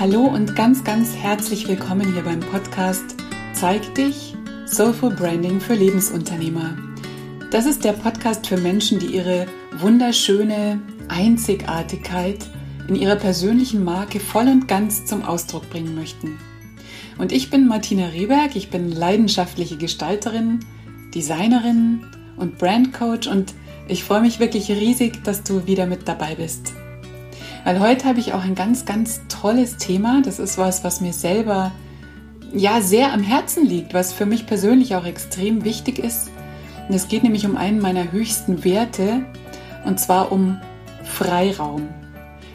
Hallo und ganz, ganz herzlich willkommen hier beim Podcast Zeig dich Soulful Branding für Lebensunternehmer. Das ist der Podcast für Menschen, die ihre wunderschöne Einzigartigkeit in ihrer persönlichen Marke voll und ganz zum Ausdruck bringen möchten. Und ich bin Martina Rehberg, ich bin leidenschaftliche Gestalterin, Designerin und Brandcoach und ich freue mich wirklich riesig, dass du wieder mit dabei bist. Weil heute habe ich auch ein ganz, ganz tolles Thema. Das ist was, was mir selber ja sehr am Herzen liegt, was für mich persönlich auch extrem wichtig ist. Und es geht nämlich um einen meiner höchsten Werte und zwar um Freiraum.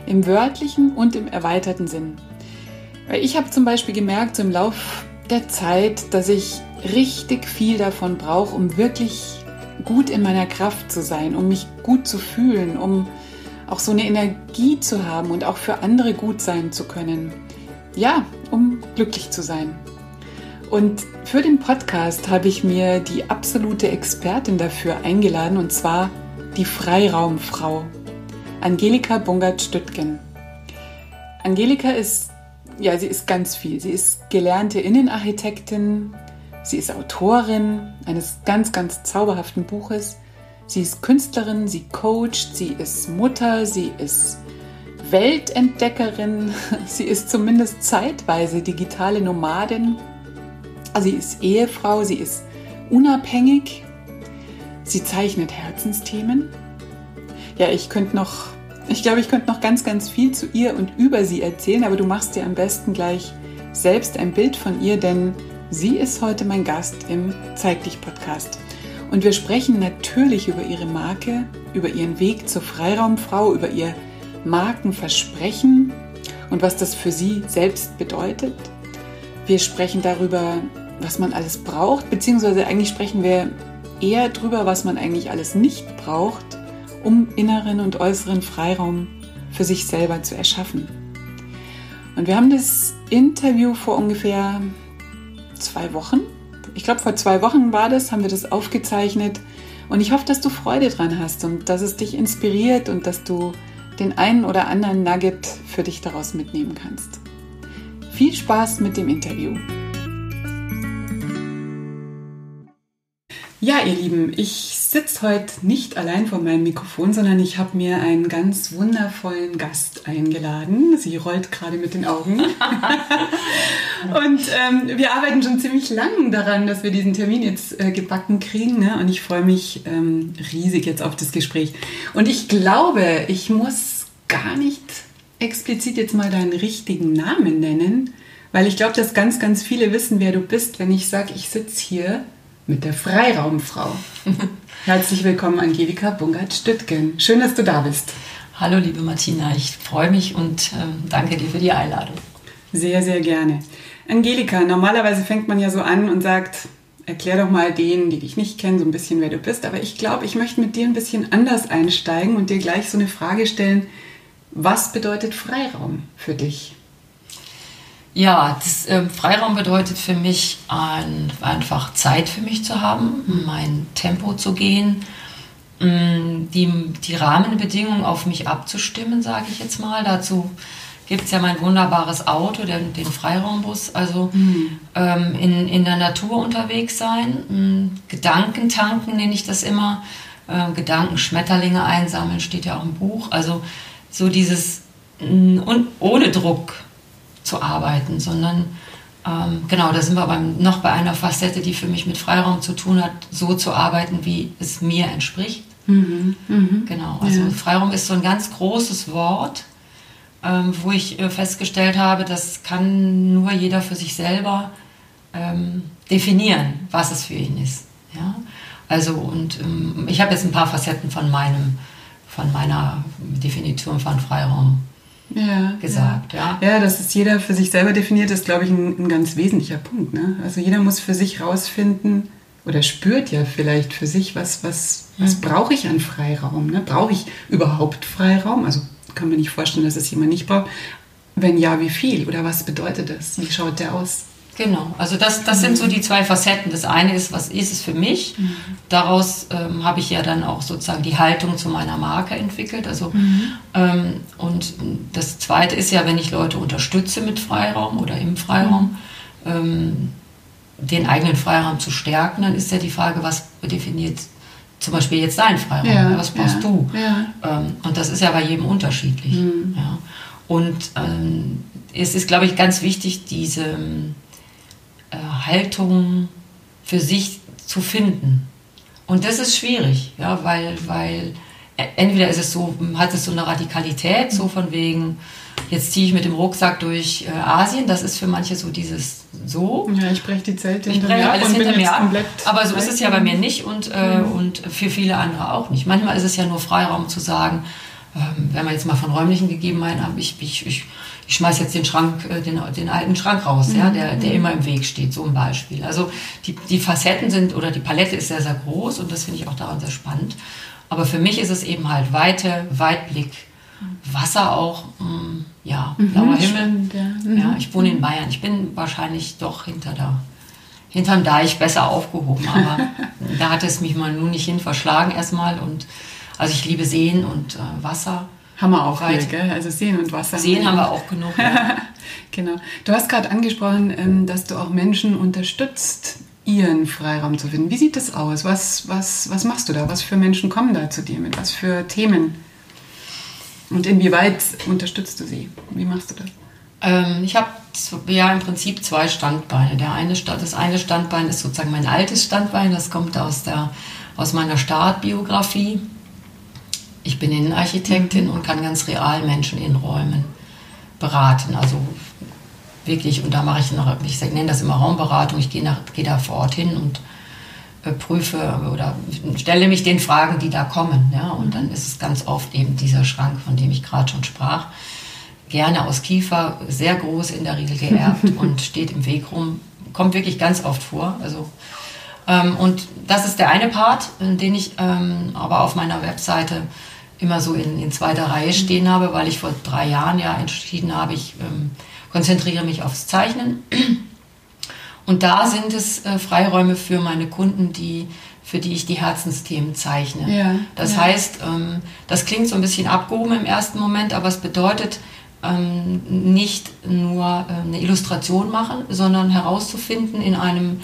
Im wörtlichen und im erweiterten Sinn. Weil ich habe zum Beispiel gemerkt, so im Lauf der Zeit, dass ich richtig viel davon brauche, um wirklich gut in meiner Kraft zu sein, um mich gut zu fühlen, um auch so eine Energie zu haben und auch für andere gut sein zu können. Ja, um glücklich zu sein. Und für den Podcast habe ich mir die absolute Expertin dafür eingeladen und zwar die Freiraumfrau, Angelika Bungert-Stüttgen. Angelika ist, ja, sie ist ganz viel. Sie ist gelernte Innenarchitektin, sie ist Autorin eines ganz, ganz zauberhaften Buches. Sie ist Künstlerin, sie coacht, sie ist Mutter, sie ist Weltentdeckerin, sie ist zumindest zeitweise digitale Nomadin, sie ist Ehefrau, sie ist unabhängig, sie zeichnet Herzensthemen. Ja, ich könnte noch, ich glaube, ich könnte noch ganz, ganz viel zu ihr und über sie erzählen, aber du machst dir am besten gleich selbst ein Bild von ihr, denn sie ist heute mein Gast im Zeig dich Podcast. Und wir sprechen natürlich über ihre Marke, über ihren Weg zur Freiraumfrau, über ihr Markenversprechen und was das für sie selbst bedeutet. Wir sprechen darüber, was man alles braucht, beziehungsweise eigentlich sprechen wir eher darüber, was man eigentlich alles nicht braucht, um inneren und äußeren Freiraum für sich selber zu erschaffen. Und wir haben das Interview vor ungefähr zwei Wochen ich glaube, vor zwei Wochen war das, haben wir das aufgezeichnet. Und ich hoffe, dass du Freude dran hast und dass es dich inspiriert und dass du den einen oder anderen Nugget für dich daraus mitnehmen kannst. Viel Spaß mit dem Interview. Ja, ihr Lieben, ich sitze heute nicht allein vor meinem Mikrofon, sondern ich habe mir einen ganz wundervollen Gast eingeladen. Sie rollt gerade mit den Augen. und ähm, wir arbeiten schon ziemlich lang daran, dass wir diesen Termin jetzt äh, gebacken kriegen. Ne? Und ich freue mich ähm, riesig jetzt auf das Gespräch. Und ich glaube, ich muss gar nicht explizit jetzt mal deinen richtigen Namen nennen, weil ich glaube, dass ganz, ganz viele wissen, wer du bist, wenn ich sage, ich sitze hier mit der Freiraumfrau. Herzlich willkommen, Angelika Bungert-Stüttgen. Schön, dass du da bist. Hallo, liebe Martina. Ich freue mich und äh, danke dir für die Einladung. Sehr, sehr gerne. Angelika, normalerweise fängt man ja so an und sagt, erklär doch mal denen, die dich nicht kennen, so ein bisschen, wer du bist. Aber ich glaube, ich möchte mit dir ein bisschen anders einsteigen und dir gleich so eine Frage stellen. Was bedeutet Freiraum für dich? Ja, das, äh, Freiraum bedeutet für mich ein, einfach Zeit für mich zu haben, mein Tempo zu gehen, mh, mm, die, die Rahmenbedingungen auf mich abzustimmen, sage ich jetzt mal. Dazu gibt es ja mein wunderbares Auto, den, den Freiraumbus. Also mhm. ähm, in, in der Natur unterwegs sein, mh, Gedanken tanken nenne ich das immer, äh, Gedanken, Schmetterlinge einsammeln, steht ja auch im Buch. Also so dieses mh, und ohne Druck zu arbeiten, sondern ähm, genau, da sind wir beim, noch bei einer Facette, die für mich mit Freiraum zu tun hat, so zu arbeiten, wie es mir entspricht. Mhm, mh. Genau, also ja. Freiraum ist so ein ganz großes Wort, ähm, wo ich äh, festgestellt habe, das kann nur jeder für sich selber ähm, definieren, was es für ihn ist. Ja? Also und ähm, ich habe jetzt ein paar Facetten von meinem, von meiner Definition von Freiraum ja, gesagt. Ja. ja. ja, dass es jeder für sich selber definiert, ist, glaube ich, ein, ein, ganz wesentlicher Punkt. Ne? Also jeder muss für sich rausfinden oder spürt ja vielleicht für sich, was, was, was mhm. brauche ich an Freiraum? Ne? Brauche ich überhaupt Freiraum? Also kann man nicht vorstellen, dass es jemand nicht braucht. Wenn ja, wie viel? Oder was bedeutet das? Wie schaut der aus? Genau, also das, das mhm. sind so die zwei Facetten. Das eine ist, was ist es für mich? Mhm. Daraus ähm, habe ich ja dann auch sozusagen die Haltung zu meiner Marke entwickelt. Also, mhm. ähm, und das zweite ist ja, wenn ich Leute unterstütze mit Freiraum oder im Freiraum, mhm. ähm, den eigenen Freiraum zu stärken, dann ist ja die Frage, was definiert zum Beispiel jetzt dein Freiraum? Ja, was brauchst ja, du? Ja. Ähm, und das ist ja bei jedem unterschiedlich. Mhm. Und ähm, es ist, glaube ich, ganz wichtig, diese äh, Haltung für sich zu finden. Und das ist schwierig, ja, weil, weil entweder ist es so, hat es so eine Radikalität, so von wegen, jetzt ziehe ich mit dem Rucksack durch äh, Asien, das ist für manche so dieses so. Ja, ich breche die Zelte hinter mir alles hinter mir ab. Aber so ist es ja bei mir nicht und, äh, mhm. und für viele andere auch nicht. Manchmal ist es ja nur Freiraum zu sagen, ähm, wenn man jetzt mal von räumlichen Gegebenheiten ab, ich, ich, ich ich schmeiß jetzt den Schrank, äh, den, den alten Schrank raus, mhm. ja, der, der immer im Weg steht, so ein Beispiel. Also die, die Facetten sind oder die Palette ist sehr, sehr groß und das finde ich auch daran sehr spannend. Aber für mich ist es eben halt Weite, Weitblick, Wasser auch, mh, mm, ja, mhm, blauer Himmel. Spannend, ja. Mhm. ja. ich wohne in Bayern. Ich bin wahrscheinlich doch hinter da hinterm Deich besser aufgehoben, aber da hat es mich mal nun nicht hin verschlagen erstmal und also ich liebe Seen und äh, Wasser. Haben wir auch hier, gell? Also Seen und Wasser. Seen haben wir auch genug. Ja. genau. Du hast gerade angesprochen, ähm, dass du auch Menschen unterstützt, ihren Freiraum zu finden. Wie sieht das aus? Was, was, was machst du da? Was für Menschen kommen da zu dir? Mit was für Themen? Und inwieweit unterstützt du sie? Wie machst du das? Ähm, ich habe ja im Prinzip zwei Standbeine. Der eine, das eine Standbein ist sozusagen mein altes Standbein. Das kommt aus, der, aus meiner Startbiografie ich bin Innenarchitektin und kann ganz real Menschen in Räumen beraten. Also wirklich, und da mache ich noch, ich nenne das immer Raumberatung, ich gehe, nach, gehe da vor Ort hin und äh, prüfe oder stelle mich den Fragen, die da kommen. Ja? Und dann ist es ganz oft eben dieser Schrank, von dem ich gerade schon sprach. Gerne aus Kiefer, sehr groß in der Regel geerbt und steht im Weg rum. Kommt wirklich ganz oft vor. Also, ähm, und das ist der eine Part, den ich ähm, aber auf meiner Webseite immer so in, in zweiter Reihe stehen habe, weil ich vor drei Jahren ja entschieden habe, ich ähm, konzentriere mich aufs Zeichnen. Und da sind es äh, Freiräume für meine Kunden, die, für die ich die Herzensthemen zeichne. Ja, das ja. heißt, ähm, das klingt so ein bisschen abgehoben im ersten Moment, aber es bedeutet ähm, nicht nur äh, eine Illustration machen, sondern herauszufinden in einem,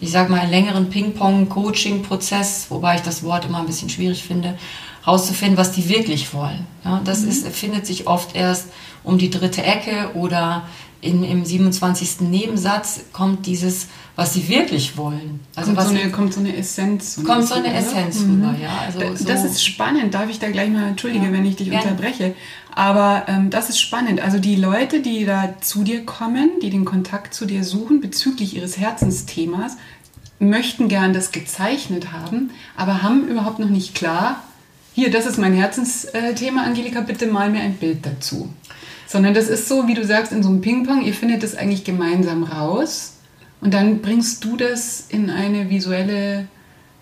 ich sage mal, längeren Ping-Pong-Coaching-Prozess, wobei ich das Wort immer ein bisschen schwierig finde, rauszufinden, was die wirklich wollen. Ja, das mhm. ist, findet sich oft erst um die dritte Ecke oder in, im 27. Nebensatz kommt dieses, was sie wirklich wollen. Also kommt, so eine, kommt so eine Essenz. Kommt so eine Essenz mhm. rüber, ja. Also das, so das ist spannend. Darf ich da gleich mal, entschuldige, ja, wenn ich dich gerne. unterbreche. Aber ähm, das ist spannend. Also die Leute, die da zu dir kommen, die den Kontakt zu dir suchen bezüglich ihres Herzensthemas, möchten gern das gezeichnet haben, aber haben überhaupt noch nicht klar, hier, das ist mein Herzensthema, Angelika, bitte mal mir ein Bild dazu. Sondern das ist so, wie du sagst, in so einem Ping-Pong, ihr findet das eigentlich gemeinsam raus und dann bringst du das in eine visuelle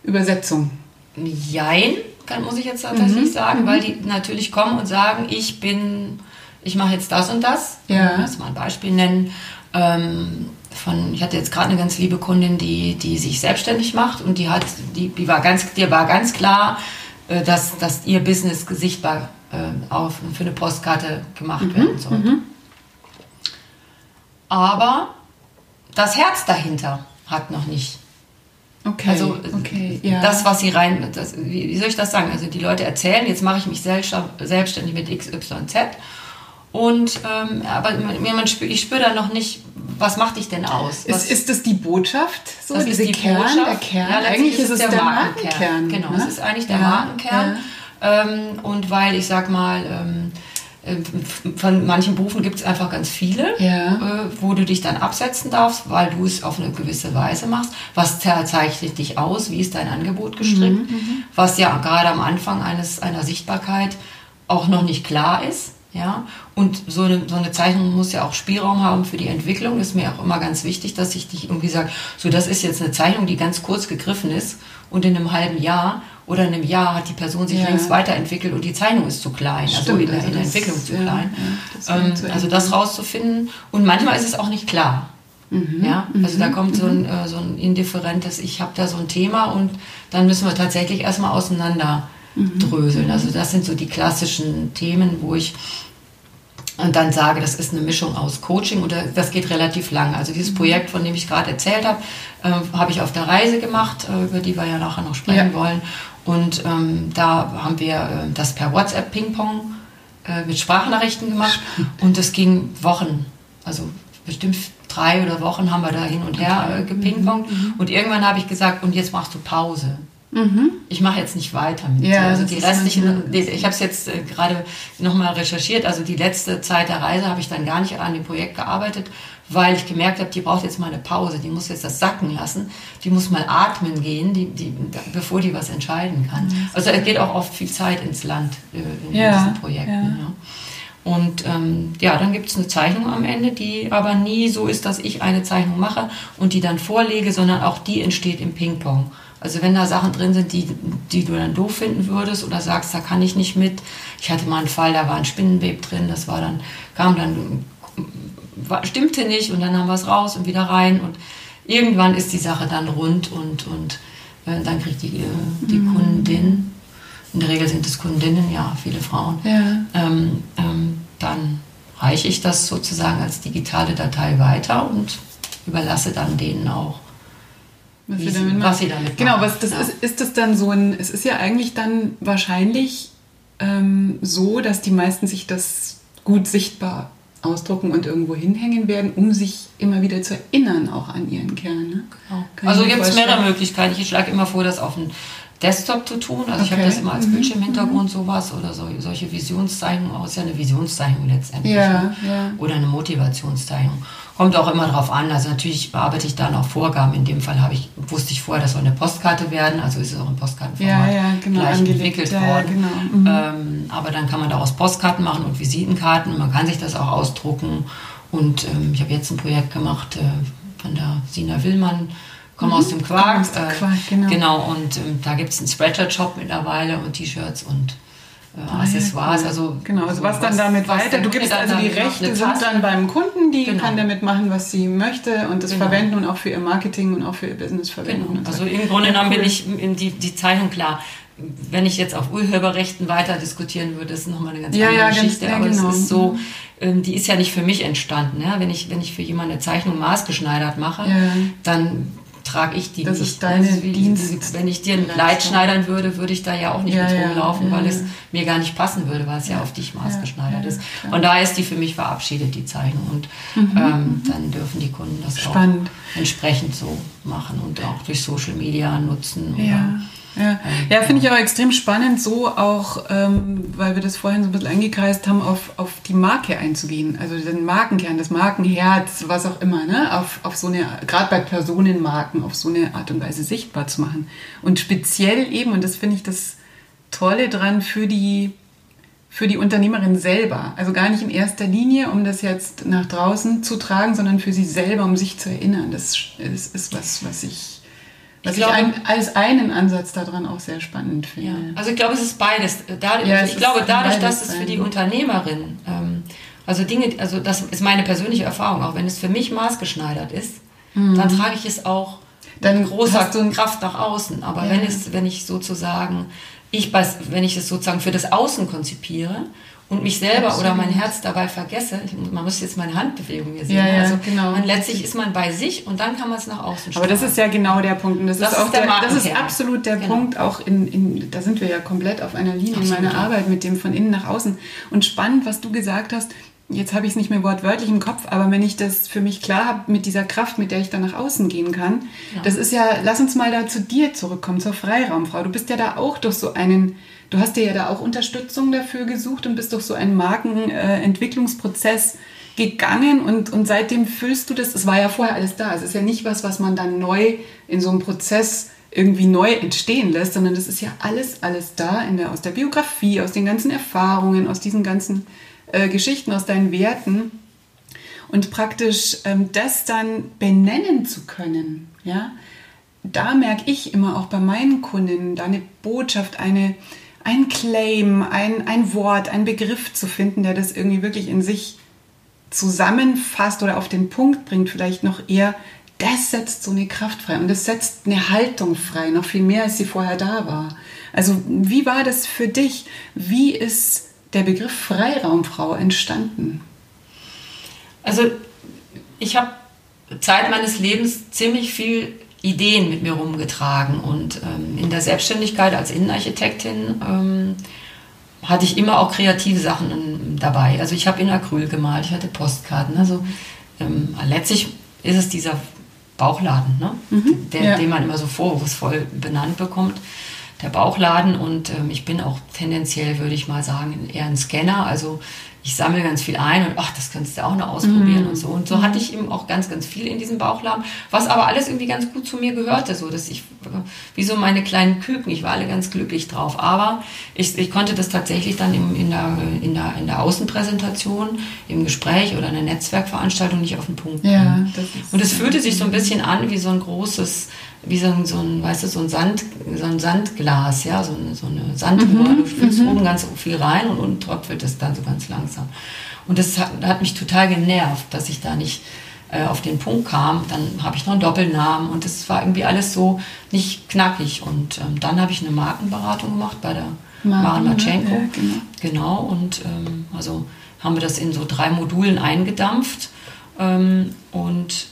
Übersetzung. Jein, kann, muss ich jetzt tatsächlich mhm. sagen, mhm. weil die natürlich kommen und sagen, ich bin, ich mache jetzt das und das. Ja. Ich muss mal ein Beispiel nennen. Ähm, von, ich hatte jetzt gerade eine ganz liebe Kundin, die, die sich selbstständig macht und die hat, die, die war ganz, dir war ganz klar, äh, dass, dass ihr Business sichtbar äh, auf, für eine Postkarte gemacht mhm. werden soll. Mhm. Aber das Herz dahinter hat noch nicht. Okay. Also okay, ja. das, was sie rein, das, wie, wie, soll ich das sagen? Also die Leute erzählen, jetzt mache ich mich selbstständig mit XYZ. Und ähm, aber man spür, ich spüre da noch nicht, was macht dich denn aus? Was, ist, ist das die Botschaft? So, das ist die Kern, Botschaft. der Kern. Ja, eigentlich ist es der, der Markenkern. Markenkern. Genau, ne? es ist eigentlich der ja, Markenkern. Ja. Ähm, und weil ich sag mal, ähm, äh, von manchen Berufen gibt es einfach ganz viele, ja. äh, wo du dich dann absetzen darfst, weil du es auf eine gewisse Weise machst. Was zeichnet dich aus? Wie ist dein Angebot gestrickt? Mhm, mhm. was ja gerade am Anfang eines, einer Sichtbarkeit auch noch nicht klar ist. Ja? Und so eine, so eine Zeichnung muss ja auch Spielraum haben für die Entwicklung. Das ist mir auch immer ganz wichtig, dass ich dich irgendwie sage, so das ist jetzt eine Zeichnung, die ganz kurz gegriffen ist und in einem halben Jahr oder in einem Jahr hat die Person sich ja. längst weiterentwickelt und die Zeichnung ist zu klein, also Stimmt, also in, der, also in der Entwicklung zu klein. Ja, das ähm, also das rauszufinden und manchmal ist es auch nicht klar. Mhm. Ja, also da mhm. kommt so ein, mhm. äh, so ein indifferentes, ich habe da so ein Thema und dann müssen wir tatsächlich erstmal auseinander mhm. dröseln. Also das sind so die klassischen Themen, wo ich und dann sage, das ist eine Mischung aus Coaching und das geht relativ lang. Also dieses mhm. Projekt, von dem ich gerade erzählt habe, äh, habe ich auf der Reise gemacht, äh, über die wir ja nachher noch sprechen ja. wollen. Und ähm, da haben wir äh, das per WhatsApp Ping-Pong äh, mit Sprachnachrichten gemacht und das ging Wochen. Also bestimmt drei oder Wochen haben wir da hin und her äh, gepingpongt. Mhm. Und irgendwann habe ich gesagt, und jetzt machst du Pause. Mhm. Ich mache jetzt nicht weiter mit ja, dir. Also die restlichen, die, ich habe es jetzt äh, gerade nochmal recherchiert, also die letzte Zeit der Reise habe ich dann gar nicht an dem Projekt gearbeitet, weil ich gemerkt habe, die braucht jetzt mal eine Pause, die muss jetzt das sacken lassen, die muss mal atmen gehen, die, die, bevor die was entscheiden kann. Mhm. Also es geht auch oft viel Zeit ins Land äh, in ja, diesen Projekten. Ja. Ja. Und ähm, ja, dann gibt es eine Zeichnung am Ende, die aber nie so ist, dass ich eine Zeichnung mache und die dann vorlege, sondern auch die entsteht im Ping-Pong. Also wenn da Sachen drin sind, die, die du dann doof finden würdest oder sagst, da kann ich nicht mit. Ich hatte mal einen Fall, da war ein Spinnenweb drin, das war dann, kam dann, war, stimmte nicht und dann haben wir es raus und wieder rein und irgendwann ist die Sache dann rund und, und äh, dann kriegt die, äh, die mhm. Kundin, in der Regel sind es Kundinnen, ja, viele Frauen, ja. Ähm, ähm, dann reiche ich das sozusagen als digitale Datei weiter und überlasse dann denen auch was, sie damit, was sie damit genau, machen. Genau, was das ja. ist, ist das dann so ein, es ist ja eigentlich dann wahrscheinlich ähm, so, dass die meisten sich das gut sichtbar ausdrucken und irgendwo hinhängen werden, um sich immer wieder zu erinnern, auch an ihren Kern. Ne? Genau. Also gibt es mehrere Möglichkeiten. Ich schlage immer vor, das auf ein Desktop zu tun. Also okay. ich habe das immer als mhm. Bildschirmhintergrund mhm. sowas oder so, solche Visionszeichnungen aus, ja eine Visionszeichnung letztendlich. Ja, ne? ja. Oder eine Motivationszeichnung. Kommt auch immer drauf an. Also natürlich bearbeite ich da noch Vorgaben. In dem Fall habe ich, wusste ich vorher, das soll eine Postkarte werden. Also ist es auch ein Postkartenformat ja, ja, genau, gleich entwickelt worden. Genau. Mhm. Ähm, aber dann kann man daraus Postkarten machen und Visitenkarten. Man kann sich das auch ausdrucken. Und ähm, ich habe jetzt ein Projekt gemacht äh, von der Sina Willmann komme mhm. aus dem Quark. Aus äh, Quark genau. genau. und ähm, da gibt es einen Spreadshirt-Shop mittlerweile und T-Shirts und äh, ah, Accessoires. Ja, also, genau, also was, was dann damit was weiter? Du gibst also die Rechte sind dann beim Kunden, die genau. kann damit machen, was sie möchte und das genau. verwenden und auch für ihr Marketing und auch für ihr Business verwenden. Genau. Also im Grunde genommen bin ich in die, die Zeichnung klar. Wenn ich jetzt auf Urheberrechten weiter diskutieren würde, ist nochmal eine ganz ja, andere ja, Geschichte. Ganz, aber genau. es ist so, ähm, die ist ja nicht für mich entstanden. Ja? Wenn, ich, wenn ich für jemanden eine Zeichnung maßgeschneidert mache, dann trage ich die das nicht. Ist deine wie, Dienst wenn ich dir ein Kleid schneidern würde, würde ich da ja auch nicht ja, mit rumlaufen, ja, weil ja. es mir gar nicht passen würde, weil es ja, auf dich maßgeschneidert ist. Und da ist die für mich verabschiedet, die Zeichnung. Und mhm, ähm, dann dürfen die Kunden das Spannend. auch entsprechend so machen und auch durch Social Media nutzen. Oder ja, ja finde ich auch extrem spannend, so auch, ähm, weil wir das vorhin so ein bisschen eingekreist haben, auf, auf die Marke einzugehen. Also den Markenkern, das Markenherz, was auch immer, ne? auf, auf so eine, gerade bei Personenmarken, auf so eine Art und Weise sichtbar zu machen. Und speziell eben, und das finde ich das Tolle dran, für die, für die Unternehmerin selber. Also gar nicht in erster Linie, um das jetzt nach draußen zu tragen, sondern für sie selber, um sich zu erinnern. Das, das ist was, was ich was ich, glaube, ich ein, als einen Ansatz daran auch sehr spannend finde. Ja. Also ich glaube, es ist beides. Dadurch, ja, ich glaube, dadurch, dass es für die Unternehmerin, ähm, also Dinge, also das ist meine persönliche Erfahrung, auch wenn es für mich maßgeschneidert ist, mhm. dann trage ich es auch dann mit großer Kraft nach außen. Aber ja. wenn, es, wenn ich sozusagen, ich, wenn ich es sozusagen für das Außen konzipiere und mich selber Absolut. oder mein Herz dabei vergesse, man muss jetzt meine Handbewegung hier sehen. Ja, ja, also genau. man, letztlich ist man bei sich und dann kann man es nach außen stellen. Aber das ist ja genau der Punkt. Und das, das ist, auch der, der das ist absolut der genau. Punkt, auch in, in, da sind wir ja komplett auf einer Linie Absolut. in meiner Arbeit mit dem von innen nach außen. Und spannend, was du gesagt hast, jetzt habe ich es nicht mehr wortwörtlich im Kopf, aber wenn ich das für mich klar habe mit dieser Kraft, mit der ich dann nach außen gehen kann, ja. das ist ja, lass uns mal da zu dir zurückkommen, zur Freiraumfrau. Du bist ja da auch durch so einen Du hast dir ja da auch Unterstützung dafür gesucht und bist durch so einen Markenentwicklungsprozess äh, gegangen und, und seitdem füllst du das. Es war ja vorher alles da. Es ist ja nicht was, was man dann neu in so einem Prozess irgendwie neu entstehen lässt, sondern das ist ja alles, alles da in der, aus der Biografie, aus den ganzen Erfahrungen, aus diesen ganzen äh, Geschichten, aus deinen Werten. Und praktisch ähm, das dann benennen zu können, ja, da merke ich immer auch bei meinen Kunden, da eine Botschaft, eine, ein Claim, ein, ein Wort, ein Begriff zu finden, der das irgendwie wirklich in sich zusammenfasst oder auf den Punkt bringt, vielleicht noch eher, das setzt so eine Kraft frei und das setzt eine Haltung frei, noch viel mehr, als sie vorher da war. Also wie war das für dich? Wie ist der Begriff Freiraumfrau entstanden? Also ich habe Zeit meines Lebens ziemlich viel Ideen mit mir rumgetragen und ähm, in der Selbstständigkeit als Innenarchitektin ähm, hatte ich immer auch kreative Sachen dabei. Also ich habe in Acryl gemalt, ich hatte Postkarten. Also ähm, letztlich ist es dieser Bauchladen, ne? Mhm, der, ja. den man immer so vorwurfsvoll benannt bekommt der Bauchladen und ähm, ich bin auch tendenziell, würde ich mal sagen, eher ein Scanner. Also ich sammle ganz viel ein und ach, das könntest du auch noch ausprobieren mm. und so. Und so hatte ich eben auch ganz, ganz viel in diesem Bauchladen, was aber alles irgendwie ganz gut zu mir gehörte, so dass ich, wie so meine kleinen Küken, ich war alle ganz glücklich drauf. Aber ich, ich konnte das tatsächlich dann im, in, der, in, der, in der Außenpräsentation, im Gespräch oder einer Netzwerkveranstaltung nicht auf den Punkt bringen. Ja, und es fühlte sich so ein bisschen an wie so ein großes wie so ein, so ein, weißt du, so ein, Sand, so ein Sandglas, ja, so eine, so eine Sanduhr. Mhm. Du füllst mhm. oben ganz viel rein und unten tröpfelt es dann so ganz langsam. Und das hat, hat mich total genervt, dass ich da nicht äh, auf den Punkt kam. Dann habe ich noch einen Doppelnamen und das war irgendwie alles so nicht knackig. Und ähm, dann habe ich eine Markenberatung gemacht bei der Maren Matschenko. Ja, genau. genau. Und ähm, also haben wir das in so drei Modulen eingedampft. Ähm, und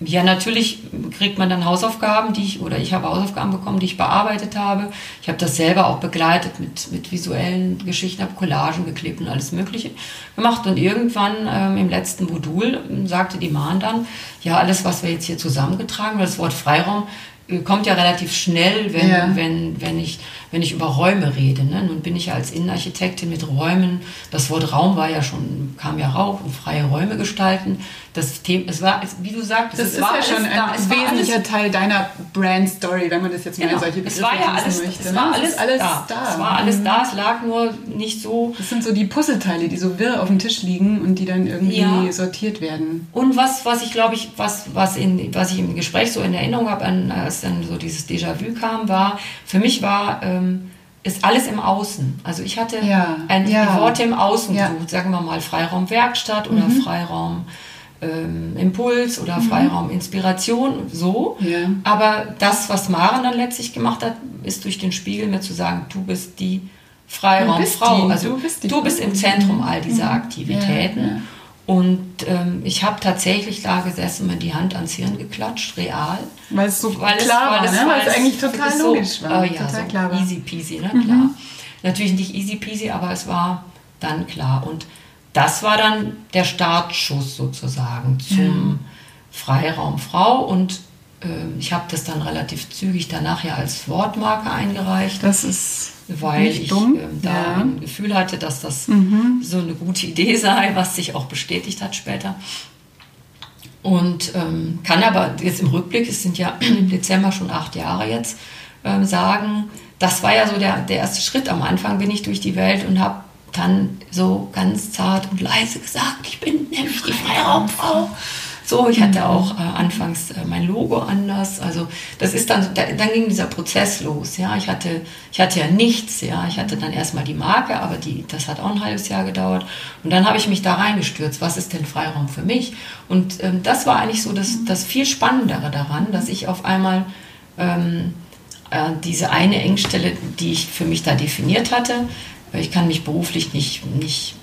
ja, natürlich kriegt man dann Hausaufgaben, die ich, oder ich habe Hausaufgaben bekommen, die ich bearbeitet habe. Ich habe das selber auch begleitet mit, mit visuellen Geschichten, habe Collagen geklebt und alles Mögliche gemacht. Und irgendwann ähm, im letzten Modul sagte die Mahn dann, ja, alles, was wir jetzt hier zusammengetragen haben, das Wort Freiraum kommt ja relativ schnell, wenn, ja. wenn, wenn, ich, wenn ich über Räume rede. Ne? Nun bin ich ja als Innenarchitektin mit Räumen, das Wort Raum war ja schon, kam ja rauf und freie Räume gestalten. Das Thema, es war, wie du sagst, das es ist war ja schon ein da, wesentlicher Teil deiner Brand Story, wenn man das jetzt mal genau. in solche Begriffe es war ja alles, möchte. Es ne? war alles, alles da. da. Es war alles da, es lag nur nicht so. Das sind so die Puzzleteile, die so wirr auf dem Tisch liegen und die dann irgendwie ja. sortiert werden. Und was, was ich glaube ich, was, was, in, was ich im Gespräch so in Erinnerung habe, als dann so dieses Déjà-vu kam, war, für mich war, ähm, ist alles im Außen. Also ich hatte ja. ein ja. Worte im Außen ja. gesucht, sagen wir mal Freiraum Werkstatt oder mhm. Freiraum ähm, Impuls oder mhm. Freiraum Inspiration, so. Ja. Aber das, was Maren dann letztlich gemacht hat, ist durch den Spiegel mir zu sagen, du bist die Freiraumfrau. Also du bist, du bist im Zentrum all dieser mhm. Aktivitäten. Und ähm, ich habe tatsächlich da gesessen, mir die Hand ans Hirn geklatscht, real. Weil es so weil klar es, war, ne? weil es eigentlich total logisch war. Äh, ja, total so klar war. easy peasy, ne? Mhm. klar. Natürlich nicht easy peasy, aber es war dann klar. Und das war dann der Startschuss sozusagen zum ja. Freiraum Frau und ich habe das dann relativ zügig danach ja als Wortmarke eingereicht. Das ist weil ich äh, da ja. ein Gefühl hatte, dass das mhm. so eine gute Idee sei, was sich auch bestätigt hat später. Und ähm, kann aber jetzt im Rückblick, es sind ja im Dezember schon acht Jahre jetzt, ähm, sagen, das war ja so der, der erste Schritt. Am Anfang bin ich durch die Welt und habe dann so ganz zart und leise gesagt, ich bin nämlich die Freiraumfrau. So, ich hatte auch äh, anfangs äh, mein Logo anders. Also das ist dann, da, dann ging dieser Prozess los. Ja, ich hatte, ich hatte ja nichts. Ja, ich hatte dann erstmal die Marke, aber die, das hat auch ein halbes Jahr gedauert. Und dann habe ich mich da reingestürzt. Was ist denn Freiraum für mich? Und ähm, das war eigentlich so das, das viel Spannendere daran, dass ich auf einmal ähm, äh, diese eine Engstelle, die ich für mich da definiert hatte, ich kann mich beruflich nicht, nicht,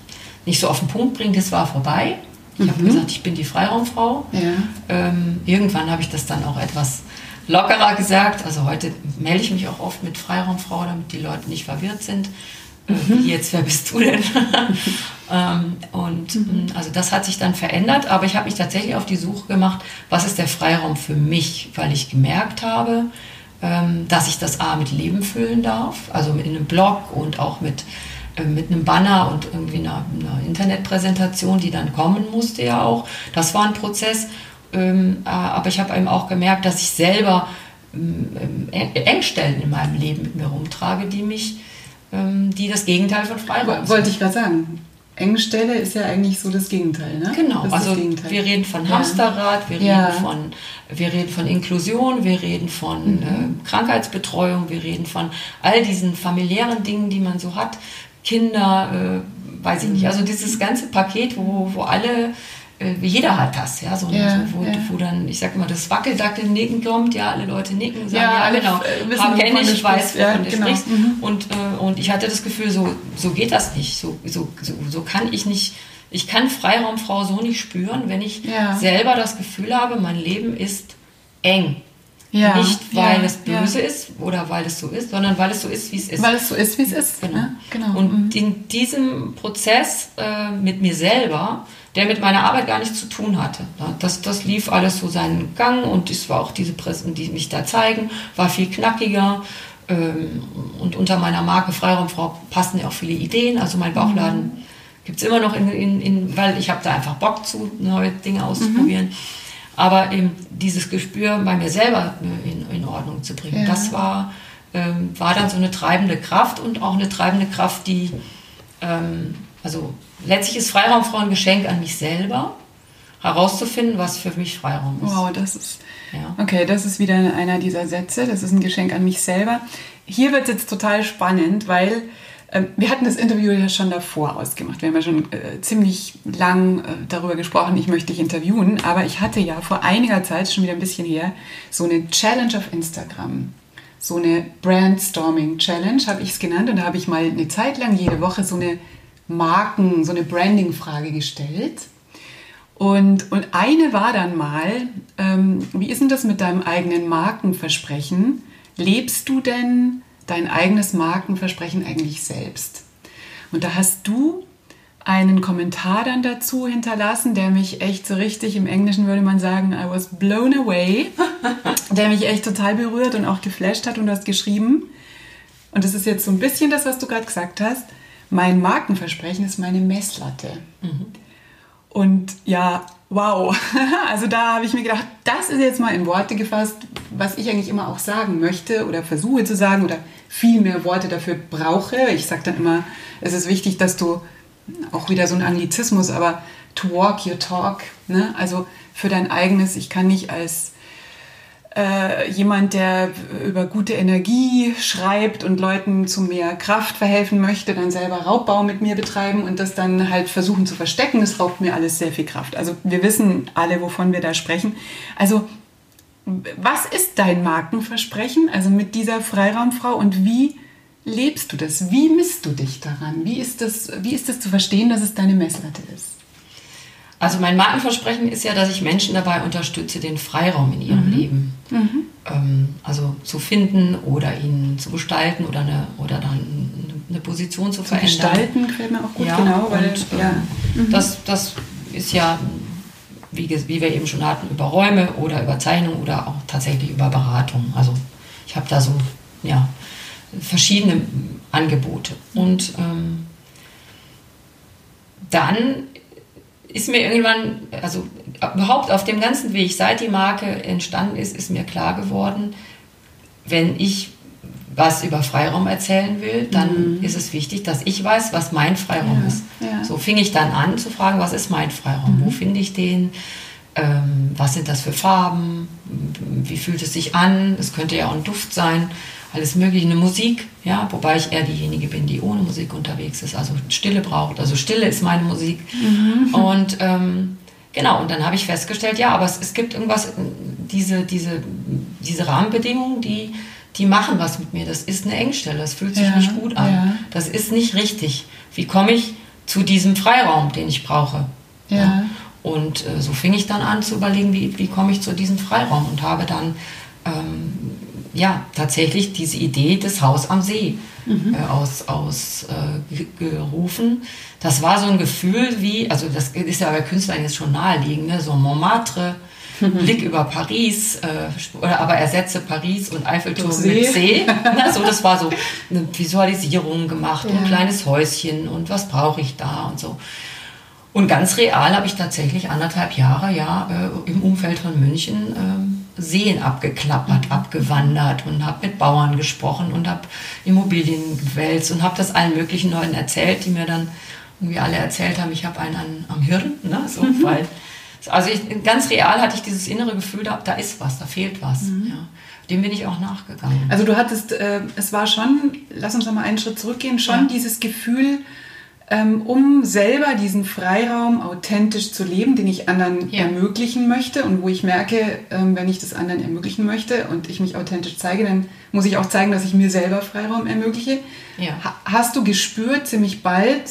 nicht so auf den Punkt bringen, das war vorbei. Ich mhm. habe gesagt, ich bin die Freiraumfrau. Ja. Ähm, irgendwann habe ich das dann auch etwas lockerer gesagt. Also heute melde ich mich auch oft mit Freiraumfrau, damit die Leute nicht verwirrt sind. Äh, mhm. Wie jetzt, wer bist du denn? ähm, und mhm. also das hat sich dann verändert, aber ich habe mich tatsächlich auf die Suche gemacht, was ist der Freiraum für mich, weil ich gemerkt habe, ähm, dass ich das A mit Leben füllen darf, also mit einem Blog und auch mit, äh, mit einem Banner und irgendwie einer, einer, Internetpräsentation, die dann kommen musste ja auch. Das war ein Prozess, ähm, äh, aber ich habe eben auch gemerkt, dass ich selber ähm, Engstellen in meinem Leben mit mir rumtrage, die mich, die das Gegenteil von Freiraum sind. Wollte ich gerade sagen. Engstelle ist ja eigentlich so das Gegenteil, ne? Genau, also wir reden von Hamsterrad, wir, ja. reden von, wir reden von Inklusion, wir reden von mhm. äh, Krankheitsbetreuung, wir reden von all diesen familiären Dingen, die man so hat. Kinder, äh, weiß ich nicht. Also dieses ganze Paket, wo, wo alle äh, jeder hat das, ja, so, ja, so wo, ja. wo, dann, ich sag immer, das Wackeldackel nicken kommt, ja, alle Leute nicken, sagen, ja, ja genau, wissen, kenne ich, weiß, wovon ja, du genau. sprichst. Mhm. Und, äh, und ich hatte das Gefühl, so, so geht das nicht, so, so, so, so kann ich nicht, ich kann Freiraumfrau so nicht spüren, wenn ich selber das Gefühl habe, mein Leben ist eng. Ja, nicht, weil ja, es böse ja. ist oder weil es so ist, sondern weil es so ist, wie es ist. Weil es so ist, wie es ist. Genau. Ne? genau. Und mhm. in diesem Prozess äh, mit mir selber der mit meiner Arbeit gar nichts zu tun hatte. Das, das lief alles so seinen Gang und es war auch diese Pressen, die mich da zeigen, war viel knackiger. Ähm, und unter meiner Marke Freiraumfrau passen ja auch viele Ideen. Also mein Bauchladen mhm. gibt es immer noch, in, in, in, weil ich habe da einfach Bock zu, neue Dinge auszuprobieren. Mhm. Aber eben dieses Gespür bei mir selber in, in Ordnung zu bringen, ja. das war, ähm, war dann so eine treibende Kraft und auch eine treibende Kraft, die ähm, also letztlich ist Freiraumfrau ein Geschenk an mich selber, herauszufinden, was für mich Freiraum ist. Wow, das ist. Ja. Okay, das ist wieder einer dieser Sätze. Das ist ein Geschenk an mich selber. Hier wird es jetzt total spannend, weil wir hatten das Interview ja schon davor ausgemacht. Wir haben ja schon äh, ziemlich lang äh, darüber gesprochen, ich möchte dich interviewen. Aber ich hatte ja vor einiger Zeit, schon wieder ein bisschen her, so eine Challenge auf Instagram so eine Brandstorming Challenge, habe ich es genannt. Und da habe ich mal eine Zeit lang jede Woche so eine Marken, so eine Branding-Frage gestellt. Und, und eine war dann mal, ähm, wie ist denn das mit deinem eigenen Markenversprechen? Lebst du denn dein eigenes Markenversprechen eigentlich selbst? Und da hast du einen Kommentar dann dazu hinterlassen, der mich echt so richtig, im Englischen würde man sagen, I was blown away, der mich echt total berührt und auch geflasht hat und du hast geschrieben, und das ist jetzt so ein bisschen das, was du gerade gesagt hast, mein Markenversprechen ist meine Messlatte. Mhm. Und ja, wow. Also da habe ich mir gedacht, das ist jetzt mal in Worte gefasst, was ich eigentlich immer auch sagen möchte oder versuche zu sagen oder viel mehr Worte dafür brauche. Ich sage dann immer, es ist wichtig, dass du auch wieder so ein Anglizismus, aber to walk your talk, ne? also für dein eigenes, ich kann nicht als äh, jemand, der über gute Energie schreibt und Leuten zu mehr Kraft verhelfen möchte, dann selber Raubbau mit mir betreiben und das dann halt versuchen zu verstecken, das raubt mir alles sehr viel Kraft. Also wir wissen alle, wovon wir da sprechen. Also was ist dein Markenversprechen, also mit dieser Freiraumfrau und wie lebst du das? Wie misst du dich daran? Wie ist das, wie ist das zu verstehen, dass es deine Messlatte ist? Also mein Markenversprechen ist ja, dass ich Menschen dabei unterstütze, den Freiraum in ihrem mhm. Leben mhm. Ähm, also zu finden oder ihn zu gestalten oder eine oder dann eine Position zu, zu verändern. Gestalten gefällt mir auch gut, ja, genau. Weil, und, ja. Ähm, mhm. das, das ist ja, wie, wie wir eben schon hatten, über Räume oder über Zeichnung oder auch tatsächlich über Beratung. Also ich habe da so ja, verschiedene Angebote. Und ähm, dann ist mir irgendwann, also überhaupt auf dem ganzen Weg, seit die Marke entstanden ist, ist mir klar geworden, wenn ich was über Freiraum erzählen will, dann mhm. ist es wichtig, dass ich weiß, was mein Freiraum ja, ist. Ja. So fing ich dann an zu fragen, was ist mein Freiraum? Mhm. Wo finde ich den? Ähm, was sind das für Farben? Wie fühlt es sich an? Es könnte ja auch ein Duft sein alles mögliche, eine Musik, ja, wobei ich eher diejenige bin, die ohne Musik unterwegs ist, also Stille braucht. Also Stille ist meine Musik. Mhm. Und ähm, genau, und dann habe ich festgestellt, ja, aber es, es gibt irgendwas, diese, diese, diese Rahmenbedingungen, die, die machen was mit mir. Das ist eine Engstelle, das fühlt sich ja, nicht gut an. Ja. Das ist nicht richtig. Wie komme ich zu diesem Freiraum, den ich brauche? Ja. ja. Und äh, so fing ich dann an zu überlegen, wie, wie komme ich zu diesem Freiraum und habe dann ähm, ja, tatsächlich diese Idee des Haus am See mhm. äh, aus, aus äh, gerufen. Das war so ein Gefühl wie, also das ist ja bei Künstlern jetzt schon naheliegend, ne? so Montmartre. Blick über Paris, äh, aber ersetze Paris und Eiffelturm See. mit See. Na, so, das war so eine Visualisierung gemacht ja. ein kleines Häuschen und was brauche ich da und so. Und ganz real habe ich tatsächlich anderthalb Jahre ja äh, im Umfeld von München ähm, Seen abgeklappert, mhm. abgewandert und habe mit Bauern gesprochen und habe Immobilien gewälzt und habe das allen möglichen Leuten erzählt, die mir dann irgendwie alle erzählt haben, ich habe einen an, am Hirn. Ne? So, mhm. weil, also ich, ganz real hatte ich dieses innere Gefühl, da, da ist was, da fehlt was. Mhm. Ja. Dem bin ich auch nachgegangen. Also du hattest, äh, es war schon, lass uns noch mal einen Schritt zurückgehen, schon ja. dieses Gefühl, ähm, um selber diesen Freiraum authentisch zu leben, den ich anderen Ja. ermöglichen möchte und wo ich merke, ähm, wenn ich das anderen ermöglichen möchte und ich mich authentisch zeige, dann muss ich auch zeigen, dass ich mir selber Freiraum ermögliche. Ja. Ha hast du gespürt ziemlich bald,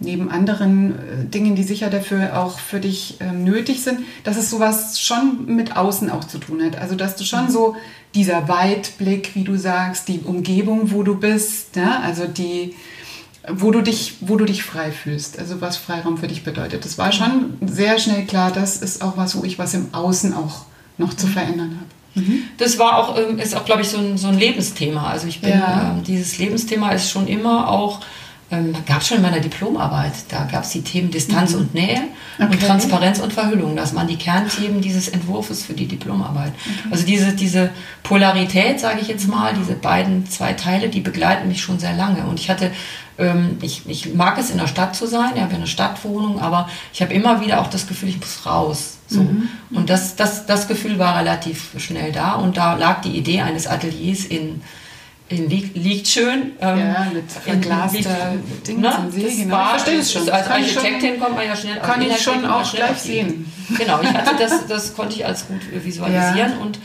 neben anderen äh, Dingen, die sicher dafür auch für dich ähm, nötig sind, dass es sowas schon mit außen auch zu tun hat. Also dass du schon so dieser Weitblick, wie du sagst, die Umgebung, wo du bist, ja? also die, wo du dich, wo du dich frei fühlst, also was Freiraum für dich bedeutet. Das war schon sehr schnell klar, das ist auch was, wo ich was im Außen auch noch zu verändern habe. Das war auch, ähm, ist auch, glaube ich, so ein, so ein Lebensthema. Also ich bin, Ja. ähm, dieses Lebensthema ist schon immer auch, ähm, gab es schon in meiner Diplomarbeit, da gab es die Themen Distanz und Nähe Okay. und Transparenz und Verhüllung. Das waren die Kernthemen dieses Entwurfs für die Diplomarbeit. Also diese, diese Polarität, sage ich jetzt mal, diese beiden, zwei Teile, die begleiten mich schon sehr lange. Und ich hatte, ähm, ich, ich mag es in der Stadt zu sein, ich habe eine Stadtwohnung, aber ich habe immer wieder auch das Gefühl, ich muss raus. So. Und das, das, das Gefühl war relativ schnell da und da lag die Idee eines Ateliers in liegt, liegt schön. ähm, Ja, mit in- verglaster liegt- Ding ne? Das war, Ich verstehe es schon. Als Kann ich schon- Architektin kommt man ja schnell kann ich schon auch gleich sehen. Genau, ich hatte das, das konnte ich als gut visualisieren und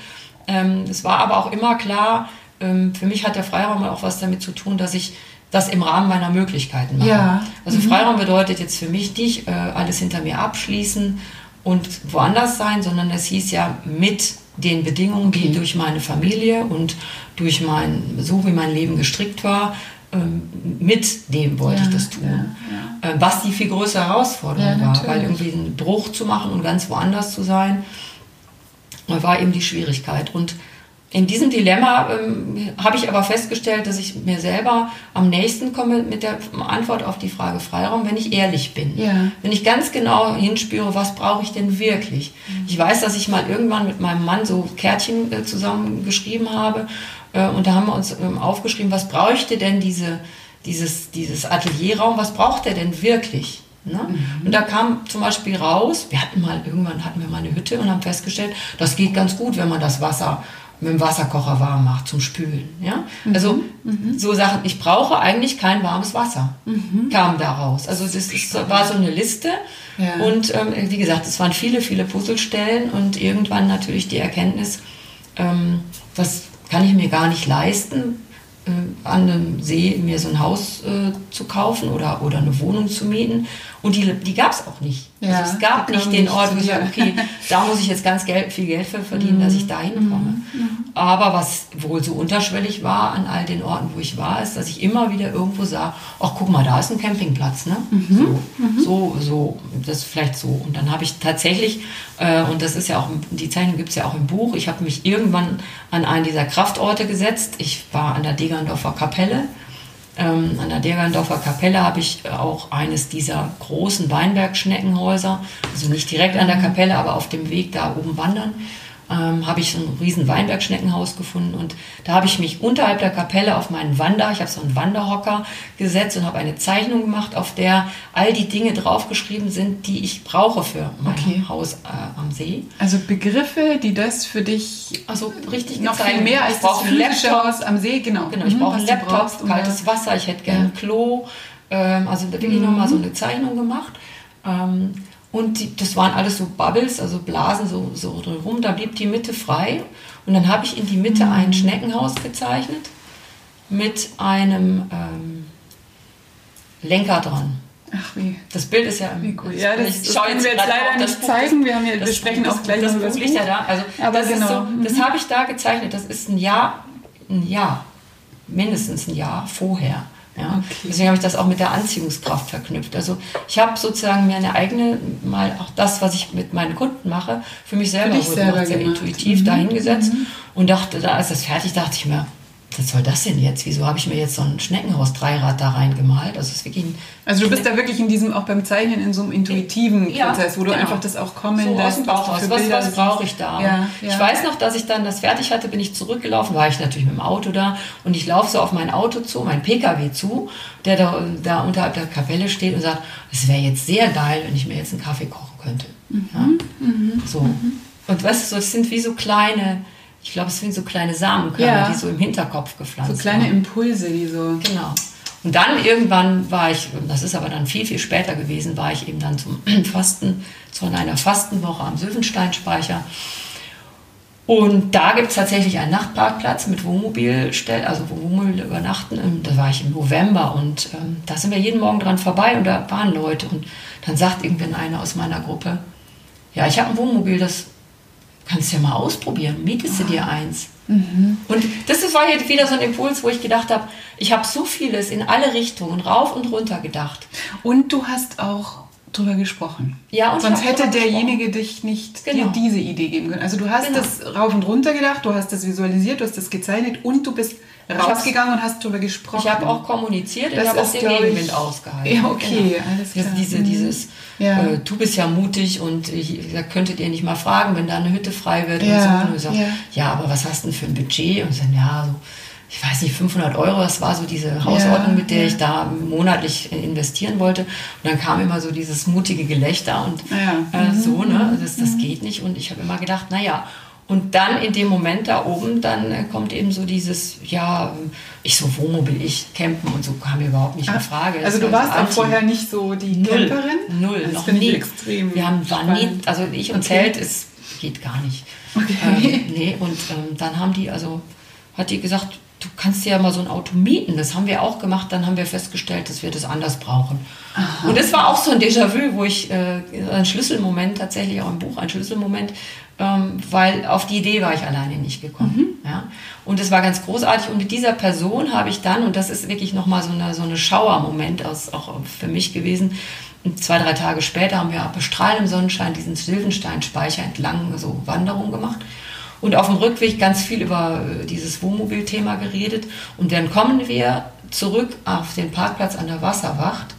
ähm, es war aber auch immer klar, ähm, für mich hat der Freiraum auch was damit zu tun, dass ich das im Rahmen meiner Möglichkeiten mache. Ja. Also Freiraum bedeutet jetzt für mich nicht äh, alles hinter mir abschließen und woanders sein, sondern es hieß ja mit den Bedingungen, die durch meine Familie und durch mein, so wie mein Leben gestrickt war, ähm, mit dem wollte ich das tun. Äh, Was die viel größere Herausforderung Ja, war, weil irgendwie einen Bruch zu machen und ganz woanders zu sein, war eben die Schwierigkeit. Und in diesem Dilemma ähm, habe ich aber festgestellt, dass ich mir selber am nächsten komme mit der Antwort auf die Frage Freiraum, wenn ich ehrlich bin. Ja. Wenn ich ganz genau hinspüre, was brauche ich denn wirklich. Ich weiß, dass ich mal irgendwann mit meinem Mann so Kärtchen äh, zusammen geschrieben habe äh, und da haben wir uns ähm, aufgeschrieben, was bräuchte denn diese, dieses, dieses Atelierraum, was braucht er denn wirklich? Ne? Und da kam zum Beispiel raus, wir hatten mal, irgendwann hatten wir mal eine Hütte und haben festgestellt, das geht ganz gut, wenn man das Wasser mit dem Wasserkocher warm macht zum Spülen. Ja? Also so Sachen, ich brauche eigentlich kein warmes Wasser, kam da raus. Also das ist, war so eine Liste Ja. und ähm, wie gesagt, es waren viele, viele Puzzlestellen und irgendwann natürlich die Erkenntnis, ähm, das kann ich mir gar nicht leisten, äh, an einem See mir so ein Haus äh, zu kaufen oder, oder eine Wohnung zu mieten. Und die, die gab es auch nicht. Ja, also es gab nicht den Ort, wo ich sage, okay, da muss ich jetzt ganz Geld, viel Geld für verdienen, dass ich da hinkomme. Aber was wohl so unterschwellig war an all den Orten, wo ich war, ist, dass ich immer wieder irgendwo sah, ach guck mal, da ist ein Campingplatz, ne? So, so, so, das vielleicht so. Und dann habe ich tatsächlich, äh, und das ist ja auch, die Zeichnung gibt es ja auch im Buch, ich habe mich irgendwann an einen dieser Kraftorte gesetzt. Ich war an der Degerndorfer Kapelle. Ähm, an der Degerndorfer Kapelle habe ich äh, auch eines dieser großen Weinbergschneckenhäuser, also nicht direkt an der Kapelle, aber auf dem Weg da oben wandern, ähm, habe ich so ein riesen Weinbergschneckenhaus gefunden und da habe ich mich unterhalb der Kapelle auf meinen Wander, ich habe so einen Wanderhocker gesetzt und habe eine Zeichnung gemacht, auf der all die Dinge draufgeschrieben sind, die ich brauche für mein Okay. Haus äh, am See. Also Begriffe, die das für dich Also richtig noch gezeigt. viel mehr als ich das physische Laptop, Haus am See, genau. Genau, ich Mhm, brauche einen Laptop, brauchst, kaltes Wasser, ich hätte gerne ein Klo. Ähm, also da wirklich nochmal so eine Zeichnung gemacht. Ähm, und die, das waren alles so Bubbles, also Blasen so, so drumherum. Da blieb die Mitte frei. Und dann habe ich in die Mitte ein Schneckenhaus gezeichnet mit einem ähm, Lenker dran. Ach wie. Das Bild ist ja im cool. Ja, das, ich das schaue können wir jetzt leider auf das nicht Buch. zeigen. Wir, haben ja, wir Das sprechen Buch- auch gleich das über Buch das liegt ja da. Also Aber das genau. ist so, Mhm. das habe ich da gezeichnet. Das ist ein Jahr, ein Jahr, mindestens ein Jahr vorher. Ja. Okay. Deswegen habe ich das auch mit der Anziehungskraft verknüpft. Also ich habe sozusagen mir eine eigene, mal auch das, was ich mit meinen Kunden mache, für mich selber, wohl selber gemacht, sehr intuitiv Mhm. dahingesetzt und dachte, da ist das fertig, dachte ich mir, was soll das denn jetzt? Wieso habe ich mir jetzt so ein Schneckenhaus-Dreirad da reingemalt? Also ist wirklich Also du bist da wirklich in diesem, auch beim Zeichnen, in so einem intuitiven Ja, Prozess, wo du genau. einfach das auch kommen so aus lässt. dem Bauch Was, Bilder was brauche ich da? Ja, ja. Ich weiß noch, dass ich dann das fertig hatte, bin ich zurückgelaufen, war ich natürlich mit dem Auto da und ich laufe so auf mein Auto zu, mein PKW zu, der da, da unterhalb der Kapelle steht und sagt, es wäre jetzt sehr geil, wenn ich mir jetzt einen Kaffee kochen könnte. Mhm. Ja? So. Und weißt du, es sind wie so kleine, ich glaube, es sind so kleine Samenkörner, Ja. die so im Hinterkopf gepflanzt So kleine waren. Impulse, die so. Genau. Und dann irgendwann war ich, das ist aber dann viel, viel später gewesen, war ich eben dann zum Fasten, zu einer Fastenwoche am Söwensteinspeicher. Und da gibt es tatsächlich einen Nachtparkplatz mit Wohnmobil, also Wohnmobil übernachten. Ähm, da war ich im November und ähm, da sind wir jeden Morgen dran vorbei und da waren Leute. Und dann sagt irgendwann einer aus meiner Gruppe, ja, ich habe ein Wohnmobil, das kannst du ja mal ausprobieren, mietest du dir eins. Mhm. Und das war jetzt wieder so ein Impuls, wo ich gedacht habe, ich habe so vieles in alle Richtungen rauf und runter gedacht. Und du hast auch drüber gesprochen. Ja, und Sonst hätte derjenige dich nicht genau. dir diese Idee geben können. Also du hast genau. das rauf und runter gedacht, du hast das visualisiert, du hast das gezeichnet und du bist rausgegangen und hast darüber gesprochen. Ich habe auch kommuniziert und ich habe auch den Gegenwind ausgehalten. Ja, okay, genau. alles klar. Diese, mhm. dieses, ja. äh, du bist ja mutig und ich, da könntet ihr nicht mal fragen, wenn da eine Hütte frei wird ja. und so. Und so. Ja. ja, aber was hast du denn für ein Budget? Und dann, ja, so ich weiß nicht, 500 Euro, das war so diese Hausordnung, ja, mit der ja. ich da monatlich investieren wollte. Und dann kam immer so dieses mutige Gelächter und ja. äh, so, ne, das, das mhm. geht nicht. Und ich habe immer gedacht, naja, und dann in dem Moment da oben, dann äh, kommt eben so dieses, ja, ich so Wohnmobil, ich campen und so kam mir überhaupt nicht in Frage. Das also du warst auch vorher nicht so die Null, Camperin? Null, das noch nie. extrem Wir haben waren nie, also ich und okay. Zelt, es geht gar nicht. Okay. Ähm, nee, und ähm, dann haben die, also hat die gesagt, du kannst dir ja mal so ein Auto mieten. Das haben wir auch gemacht. Dann haben wir festgestellt, dass wir das anders brauchen. Aha. Und das war auch so ein Déjà-vu, wo ich äh, ein Schlüsselmoment, tatsächlich auch im Buch ein Schlüsselmoment, ähm, weil auf die Idee war ich alleine nicht gekommen. Mhm. Ja? Und es war ganz großartig. Und mit dieser Person habe ich dann, und das ist wirklich nochmal so eine, so eine Schauermoment aus, auch für mich gewesen, zwei, drei Tage später haben wir bei strahlendem Sonnenschein diesen Silvensteinspeicher entlang so Wanderung gemacht und auf dem Rückweg ganz viel über äh, dieses Wohnmobilthema geredet. Und dann kommen wir zurück auf den Parkplatz an der Wasserwacht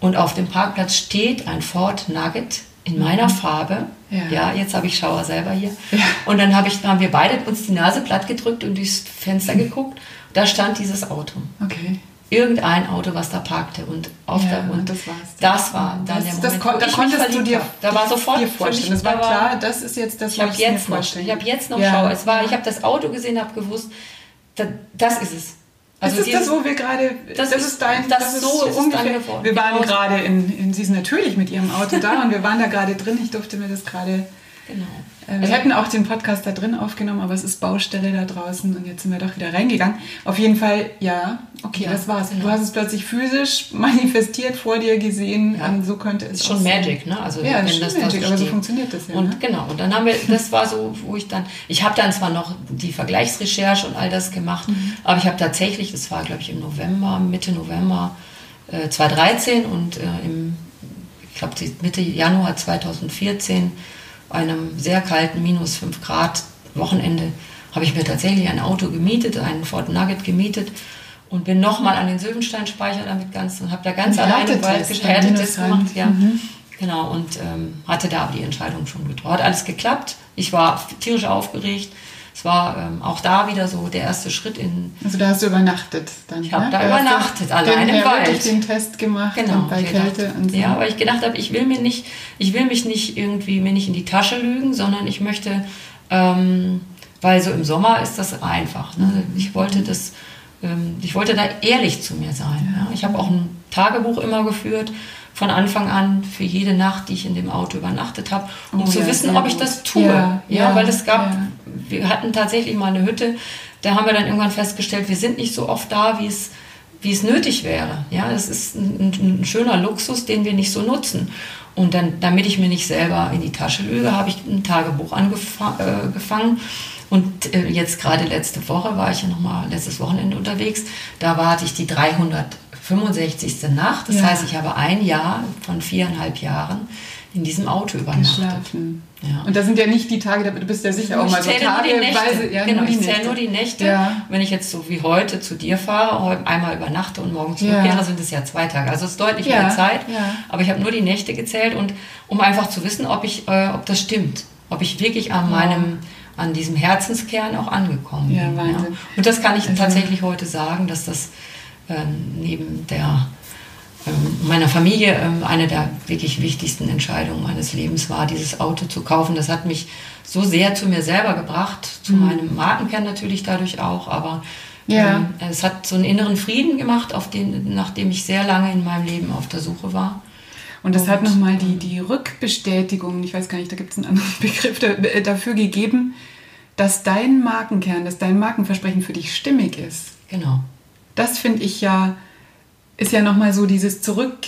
und auf dem Parkplatz steht ein Ford Nugget in meiner mhm. Farbe. Ja. ja, jetzt habe ich Schauer selber hier. Ja. Und dann hab ich, haben wir beide uns die Nase platt gedrückt und durchs Fenster geguckt. Da stand dieses Auto. Okay irgendein Auto, was da parkte und auf ja, der und das, war's das war dann das, der Moment, das, kon da konntest du dir da war sofort dir vorstellen. Das war klar, das ist jetzt das, ich was ich jetzt mir vorstellen. Ich habe jetzt noch ja. Schau. Es war, ich habe das Auto gesehen, habe gewusst, das, das ist es. Also ist das, wo wir gerade, das, das, ist dein, das, das ist so ungefähr, wir waren genau. gerade in, in, sie ist natürlich mit ihrem Auto da und wir waren da gerade drin, ich durfte mir das gerade Genau. Äh, wir hätten auch den Podcast da drin aufgenommen, aber es ist Baustelle da draußen und jetzt sind wir doch wieder reingegangen. Auf jeden Fall, ja, okay, ja, das war's. Genau. Du hast es plötzlich physisch manifestiert vor dir gesehen ja. so könnte es ist schon Magic, ne? Also ja, wenn das Magic, aber so funktioniert das ja. Und ne? genau, und dann haben wir, das war so, wo ich dann, ich habe dann zwar noch die Vergleichsrecherche und all das gemacht, mhm. aber ich habe tatsächlich, das war glaube ich im November, Mitte November äh, 2013 und äh, im, ich glaube Mitte Januar 2014 einem sehr kalten minus 5 Grad Wochenende habe ich mir tatsächlich ein Auto gemietet, einen Ford Nugget gemietet und bin nochmal an den Sylvensteinspeicher damit ganz und habe da ganz alleine im Wald gemacht. Ja. Mhm. Genau, und ähm, hatte da aber die Entscheidung schon getroffen. Hat alles geklappt. Ich war tierisch aufgeregt. Es war ähm, auch da wieder so der erste Schritt in. Also da hast du übernachtet dann. Ich habe ne? da übernachtet, allein im Wald. Ich den Test gemacht genau, bei Kälte gedacht, und so. Ja, weil ich gedacht habe, ich will mir nicht, ich will mich nicht irgendwie mir nicht in die Tasche lügen, sondern ich möchte, ähm, weil so im Sommer ist das einfach. Ne? Ich wollte das, ähm, ich wollte da ehrlich zu mir sein. Ja? Ich habe auch ein Tagebuch immer geführt von Anfang an für jede Nacht, die ich in dem Auto übernachtet habe, um oh, zu ja, wissen, ob ich das tue. Ja, ja weil es gab, wir hatten tatsächlich mal eine Hütte, da haben wir dann irgendwann festgestellt, wir sind nicht so oft da, wie es wie es nötig wäre. Ja, es ist ein, ein, schöner Luxus, den wir nicht so nutzen. Und dann, damit ich mir nicht selber in die Tasche lüge, habe ich ein Tagebuch angefangen. Äh, und äh, jetzt gerade letzte Woche war ich ja nochmal letztes Wochenende unterwegs. Da war hatte ich die 300 65. Nacht. Das ja. heißt, ich habe ein Jahr von viereinhalb Jahren in diesem Auto übernachtet. Geschlafen. Ja. Und das sind ja nicht die Tage, du bist ja sicher auch mal so tageweise. Ja, genau, ich zähle nur die Nächte. Ja. Wenn ich jetzt so wie heute zu dir fahre, einmal übernachte und morgen zurückkehre, ja. sind es ja zwei Tage. Also es ist deutlich mehr Zeit. Aber ich habe nur die Nächte gezählt und um einfach zu wissen, ob ich, äh, ob das stimmt, ob ich wirklich an meinem an diesem Herzenskern auch angekommen bin. Wahnsinn. Und das kann ich also, tatsächlich heute sagen, dass das ähm, neben der meiner Familie ähm, eine der wirklich wichtigsten Entscheidungen meines Lebens war, dieses Auto zu kaufen. Das hat mich so sehr zu mir selber gebracht, zu mhm. meinem Markenkern natürlich dadurch auch, aber Ja. Ähm, es hat so einen inneren Frieden gemacht, auf den, nachdem ich sehr lange in meinem Leben auf der Suche war. Und das und, hat nochmal die, die Rückbestätigung, ich weiß gar nicht, da gibt es einen anderen Begriff äh, dafür gegeben, dass dein Markenkern, dass dein Markenversprechen für dich stimmig ist. Genau. Das finde ich ja, ist ja nochmal so dieses Zurück,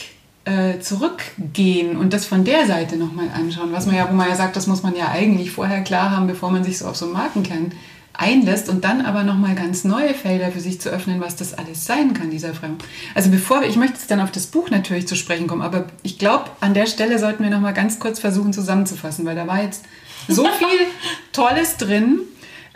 äh, Zurückgehen und das von der Seite nochmal anschauen, was man ja, wo man ja sagt, das muss man ja eigentlich vorher klar haben, bevor man sich so auf so einen Markenkern einlässt und dann aber nochmal ganz neue Felder für sich zu öffnen, was das alles sein kann, dieser Fremd. Also bevor wir, ich möchte jetzt dann auf das Buch natürlich zu sprechen kommen, aber ich glaube, an der Stelle sollten wir nochmal ganz kurz versuchen zusammenzufassen, weil da war jetzt so viel Tolles drin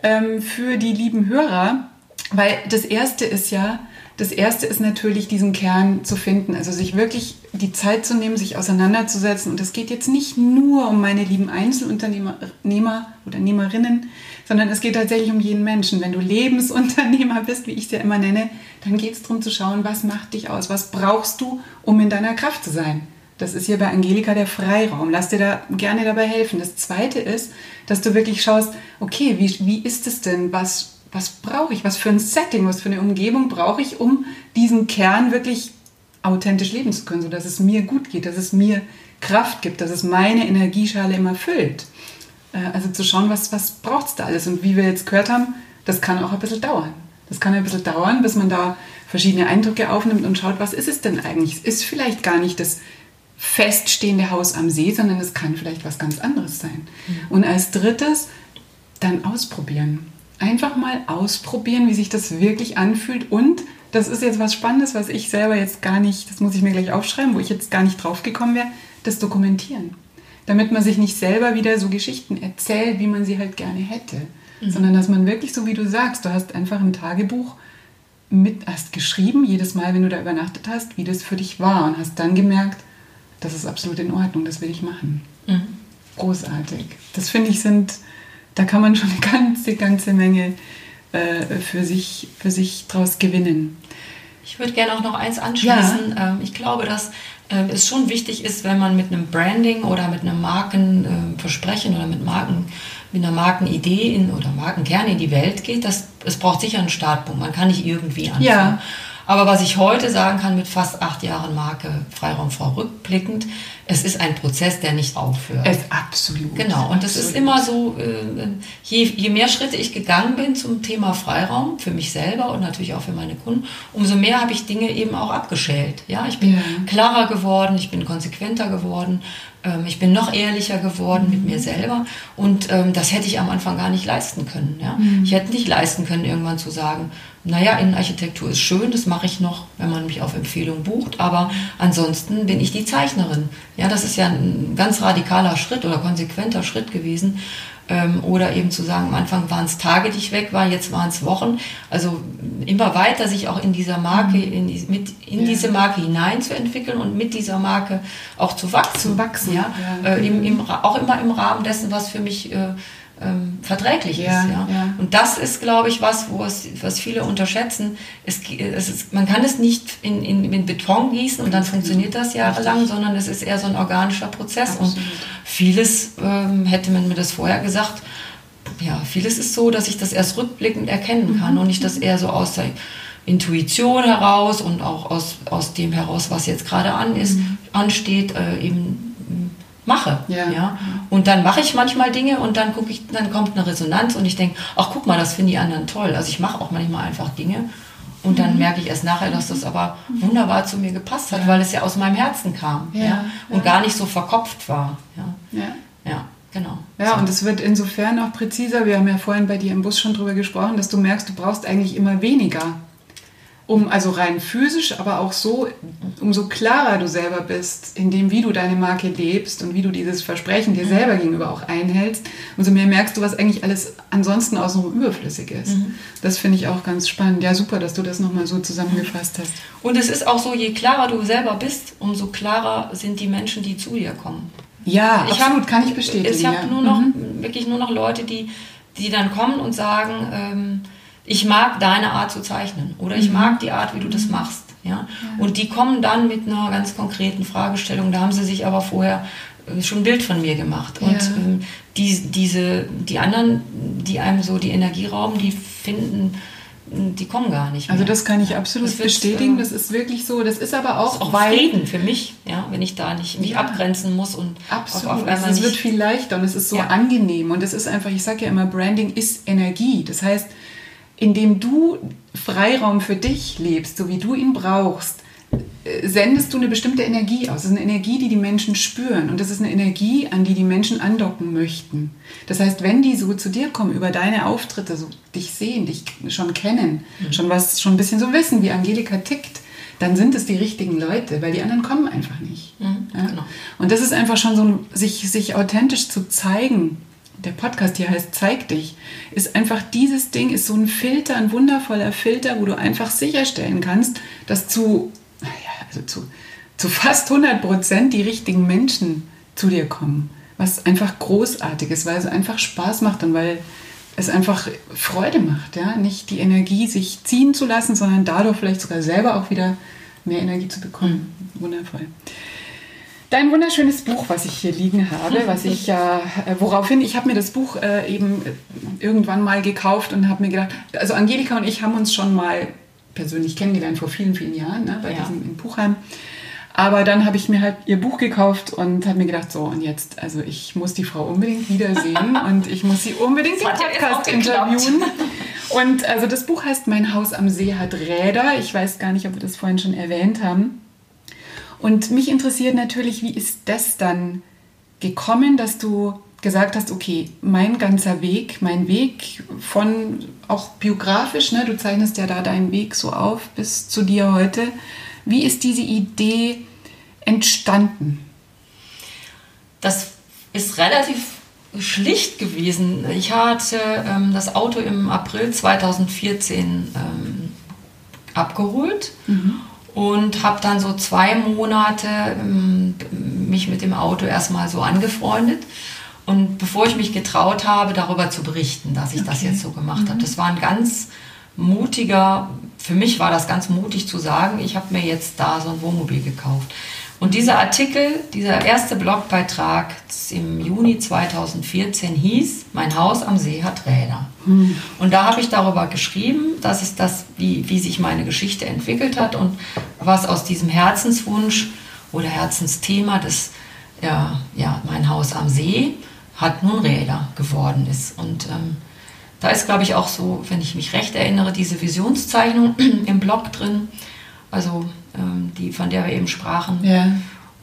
ähm, für die lieben Hörer, weil das erste ist ja, das erste ist natürlich, diesen Kern zu finden, also sich wirklich die Zeit zu nehmen, sich auseinanderzusetzen. Und es geht jetzt nicht nur um meine lieben Einzelunternehmer oder Nehmerinnen, sondern es geht tatsächlich um jeden Menschen. Wenn du Lebensunternehmer bist, wie ich es ja immer nenne, dann geht es darum zu schauen, was macht dich aus, was brauchst du, um in deiner Kraft zu sein. Das ist hier bei Angelika der Freiraum. Lass dir da gerne dabei helfen. Das Zweite ist, dass du wirklich schaust, okay, wie, wie ist es denn, was was brauche ich, was für ein Setting, was für eine Umgebung brauche ich, um diesen Kern wirklich authentisch leben zu können, sodass es mir gut geht, dass es mir Kraft gibt, dass es meine Energieschale immer füllt. Äh, also zu schauen, was, was braucht es da alles. Und wie wir jetzt gehört haben, das kann auch ein bisschen dauern. Das kann ein bisschen dauern, bis man da verschiedene Eindrücke aufnimmt und schaut, was ist es denn eigentlich? Es ist vielleicht gar nicht das feststehende Haus am See, sondern es kann vielleicht was ganz anderes sein. Mhm. Und als drittes dann ausprobieren einfach mal ausprobieren, wie sich das wirklich anfühlt. Und das ist jetzt was Spannendes, was ich selber jetzt gar nicht, das muss ich mir gleich aufschreiben, wo ich jetzt gar nicht drauf gekommen wäre, das dokumentieren. Damit man sich nicht selber wieder so Geschichten erzählt, wie man sie halt gerne hätte. Mhm. Sondern dass man wirklich, so wie du sagst, du hast einfach ein Tagebuch mit, hast geschrieben, jedes Mal, wenn du da übernachtet hast, wie das für dich war und hast dann gemerkt, das ist absolut in Ordnung, das will ich machen. Mhm. Großartig. Das finde ich sind da kann man schon eine ganze, ganze Menge äh, für, sich, für sich draus gewinnen. Ich würde gerne auch noch eins anschließen. Ja. Ähm, ich glaube, dass äh, es schon wichtig ist, wenn man mit einem Branding oder mit einem Markenversprechen oder mit Marken mit einer Markenidee in, oder Markenkern in die Welt geht, dass es braucht sicher einen Startpunkt. Man kann nicht irgendwie anfangen. Ja. Aber was ich heute sagen kann mit fast acht Jahren Marke Freiraumfrau rückblickend, es ist ein Prozess, der nicht aufhört. Es absolut. Genau. Und es ist immer so, äh, je, je mehr Schritte ich gegangen bin zum Thema Freiraum, für mich selber und natürlich auch für meine Kunden, umso mehr habe ich Dinge eben auch abgeschält. Ja, ich bin ja. klarer geworden, ich bin konsequenter geworden, ähm, ich bin noch ehrlicher geworden mhm. mit mir selber und ähm, das hätte ich am Anfang gar nicht leisten können. Ja? Mhm. Ich hätte nicht leisten können, irgendwann zu sagen, naja, Innenarchitektur ist schön, das mache ich noch, wenn man mich auf Empfehlung bucht, aber ansonsten bin ich die Zeichnerin. Ja, das ist ja ein ganz radikaler Schritt oder konsequenter Schritt gewesen. Ähm, oder eben zu sagen, am Anfang waren es Tage, die ich weg war, jetzt waren es Wochen. Also immer weiter sich auch in dieser Marke, mhm. in, die, mit, in ja. diese Marke hinein zu entwickeln und mit dieser Marke auch zu wachsen. Zu wachsen, ja. ja. Äh, im, im, auch immer im Rahmen dessen, was für mich äh, ähm, verträglich ja, ist. Ja? ja? Und das ist, glaube ich, was, wo es, was viele unterschätzen. Es, es ist, man kann es nicht in, in, in Beton gießen und dann funktioniert das jahrelang, sondern es ist eher so ein organischer Prozess. Absolut. Und vieles ähm, hätte man mir das vorher gesagt. Ja, vieles ist so, dass ich das erst rückblickend erkennen kann mhm. und nicht das eher so aus der Intuition heraus und auch aus, aus dem heraus, was jetzt gerade an ist, mhm. ansteht, äh, eben mache. Ja. ja? Und dann mache ich manchmal Dinge und dann gucke ich, dann kommt eine Resonanz und ich denke, ach guck mal, das finden die anderen toll. Also ich mache auch manchmal einfach Dinge und dann mhm. merke ich erst nachher, dass das aber wunderbar zu mir gepasst hat, ja. weil es ja aus meinem Herzen kam ja. ja? und gar nicht so verkopft war. Ja. ja. Genau. Ja, so. und es wird insofern auch präziser. Wir haben ja vorhin bei dir im Bus schon drüber gesprochen, dass du merkst, du brauchst eigentlich immer weniger um also rein physisch, aber auch so, umso klarer du selber bist, in dem, wie du deine Marke lebst und wie du dieses Versprechen dir selber gegenüber auch einhältst, umso mehr merkst du, was eigentlich alles ansonsten außenrum überflüssig ist. Mhm. Das finde ich auch ganz spannend. Ja, super, dass du das nochmal so zusammengefasst hast. Und es ist auch so, je klarer du selber bist, umso klarer sind die Menschen, die zu dir kommen. Ja, ich absolut, hab, kann ich bestätigen. Ich habe ja. nur noch, mhm. wirklich nur noch Leute, die, die dann kommen und sagen, ähm, ich mag deine Art zu zeichnen oder ich mhm. mag die Art, wie du das mhm. machst. Ja? Und die kommen dann mit einer ganz konkreten Fragestellung. Da haben sie sich aber vorher äh, schon ein Bild von mir gemacht. Und ja. ähm, die, diese, die anderen, die einem so die Energie rauben, die finden die kommen gar nicht also mehr. Also das kann ich absolut das bestätigen. Ähm, das ist wirklich so. Das ist aber auch, ist auch weil Frieden für mich, ja, wenn ich da nicht mich ja, abgrenzen muss und absolut. Auf, auf also es wird viel leichter und es ist so ja. angenehm und es ist einfach. Ich sage ja immer, Branding ist Energie. Das heißt, indem du Freiraum für dich lebst, so wie du ihn brauchst, sendest du eine bestimmte Energie aus. Das ist eine Energie, die die Menschen spüren. Und das ist eine Energie, an die die Menschen andocken möchten. Das heißt, wenn die so zu dir kommen, über deine Auftritte, so dich sehen, dich schon kennen, mhm. schon was, schon ein bisschen so wissen, wie Angelika tickt, dann sind es die richtigen Leute, weil die anderen kommen einfach nicht. Mhm, ja? genau. Und das ist einfach schon so, sich, sich authentisch zu zeigen. Der Podcast hier heißt Zeig dich, ist einfach dieses Ding, ist so ein Filter, ein wundervoller Filter, wo du einfach sicherstellen kannst, dass zu also zu, zu fast 100 Prozent die richtigen Menschen zu dir kommen. Was einfach großartig ist, weil es einfach Spaß macht und weil es einfach Freude macht, ja, nicht die Energie sich ziehen zu lassen, sondern dadurch vielleicht sogar selber auch wieder mehr Energie zu bekommen. Wundervoll. Dein wunderschönes Buch, was ich hier liegen habe, was ich ja, äh, woraufhin, ich habe mir das Buch äh, eben irgendwann mal gekauft und habe mir gedacht, also Angelika und ich haben uns schon mal persönlich kennengelernt vor vielen, vielen Jahren, ne, bei ja. diesem in Buchheim. Aber dann habe ich mir halt ihr Buch gekauft und habe mir gedacht, so und jetzt, also ich muss die Frau unbedingt wiedersehen und ich muss sie unbedingt im Podcast interviewen. Und also das Buch heißt Mein Haus am See hat Räder. Ich weiß gar nicht, ob wir das vorhin schon erwähnt haben. Und mich interessiert natürlich, wie ist das dann gekommen, dass du gesagt hast, okay, mein ganzer Weg, mein Weg von auch biografisch, ne, du zeichnest ja da deinen Weg so auf bis zu dir heute. Wie ist diese Idee entstanden? Das ist relativ schlicht gewesen. Ich hatte ähm, das Auto im April 2014 ähm, abgeholt mhm. Und habe dann so zwei Monate ähm, mich mit dem Auto erstmal so angefreundet und bevor ich mich getraut habe, darüber zu berichten, dass ich okay. das jetzt so gemacht mhm. habe, das war ein ganz mutiger, für mich war das ganz mutig zu sagen, ich habe mir jetzt da so ein Wohnmobil gekauft. Und dieser Artikel, dieser erste Blogbeitrag im Juni 2014 hieß, mein Haus am See hat Räder. Mhm. Und da habe ich darüber geschrieben, dass es das, wie, wie sich meine Geschichte entwickelt hat und was aus diesem Herzenswunsch oder Herzensthema des, ja, ja, mein Haus am See, hat nun Räder geworden ist. Und ähm, da ist, glaube ich, auch so, wenn ich mich recht erinnere, diese Visionszeichnung im Blog drin, also die, von der wir eben sprachen. Ja.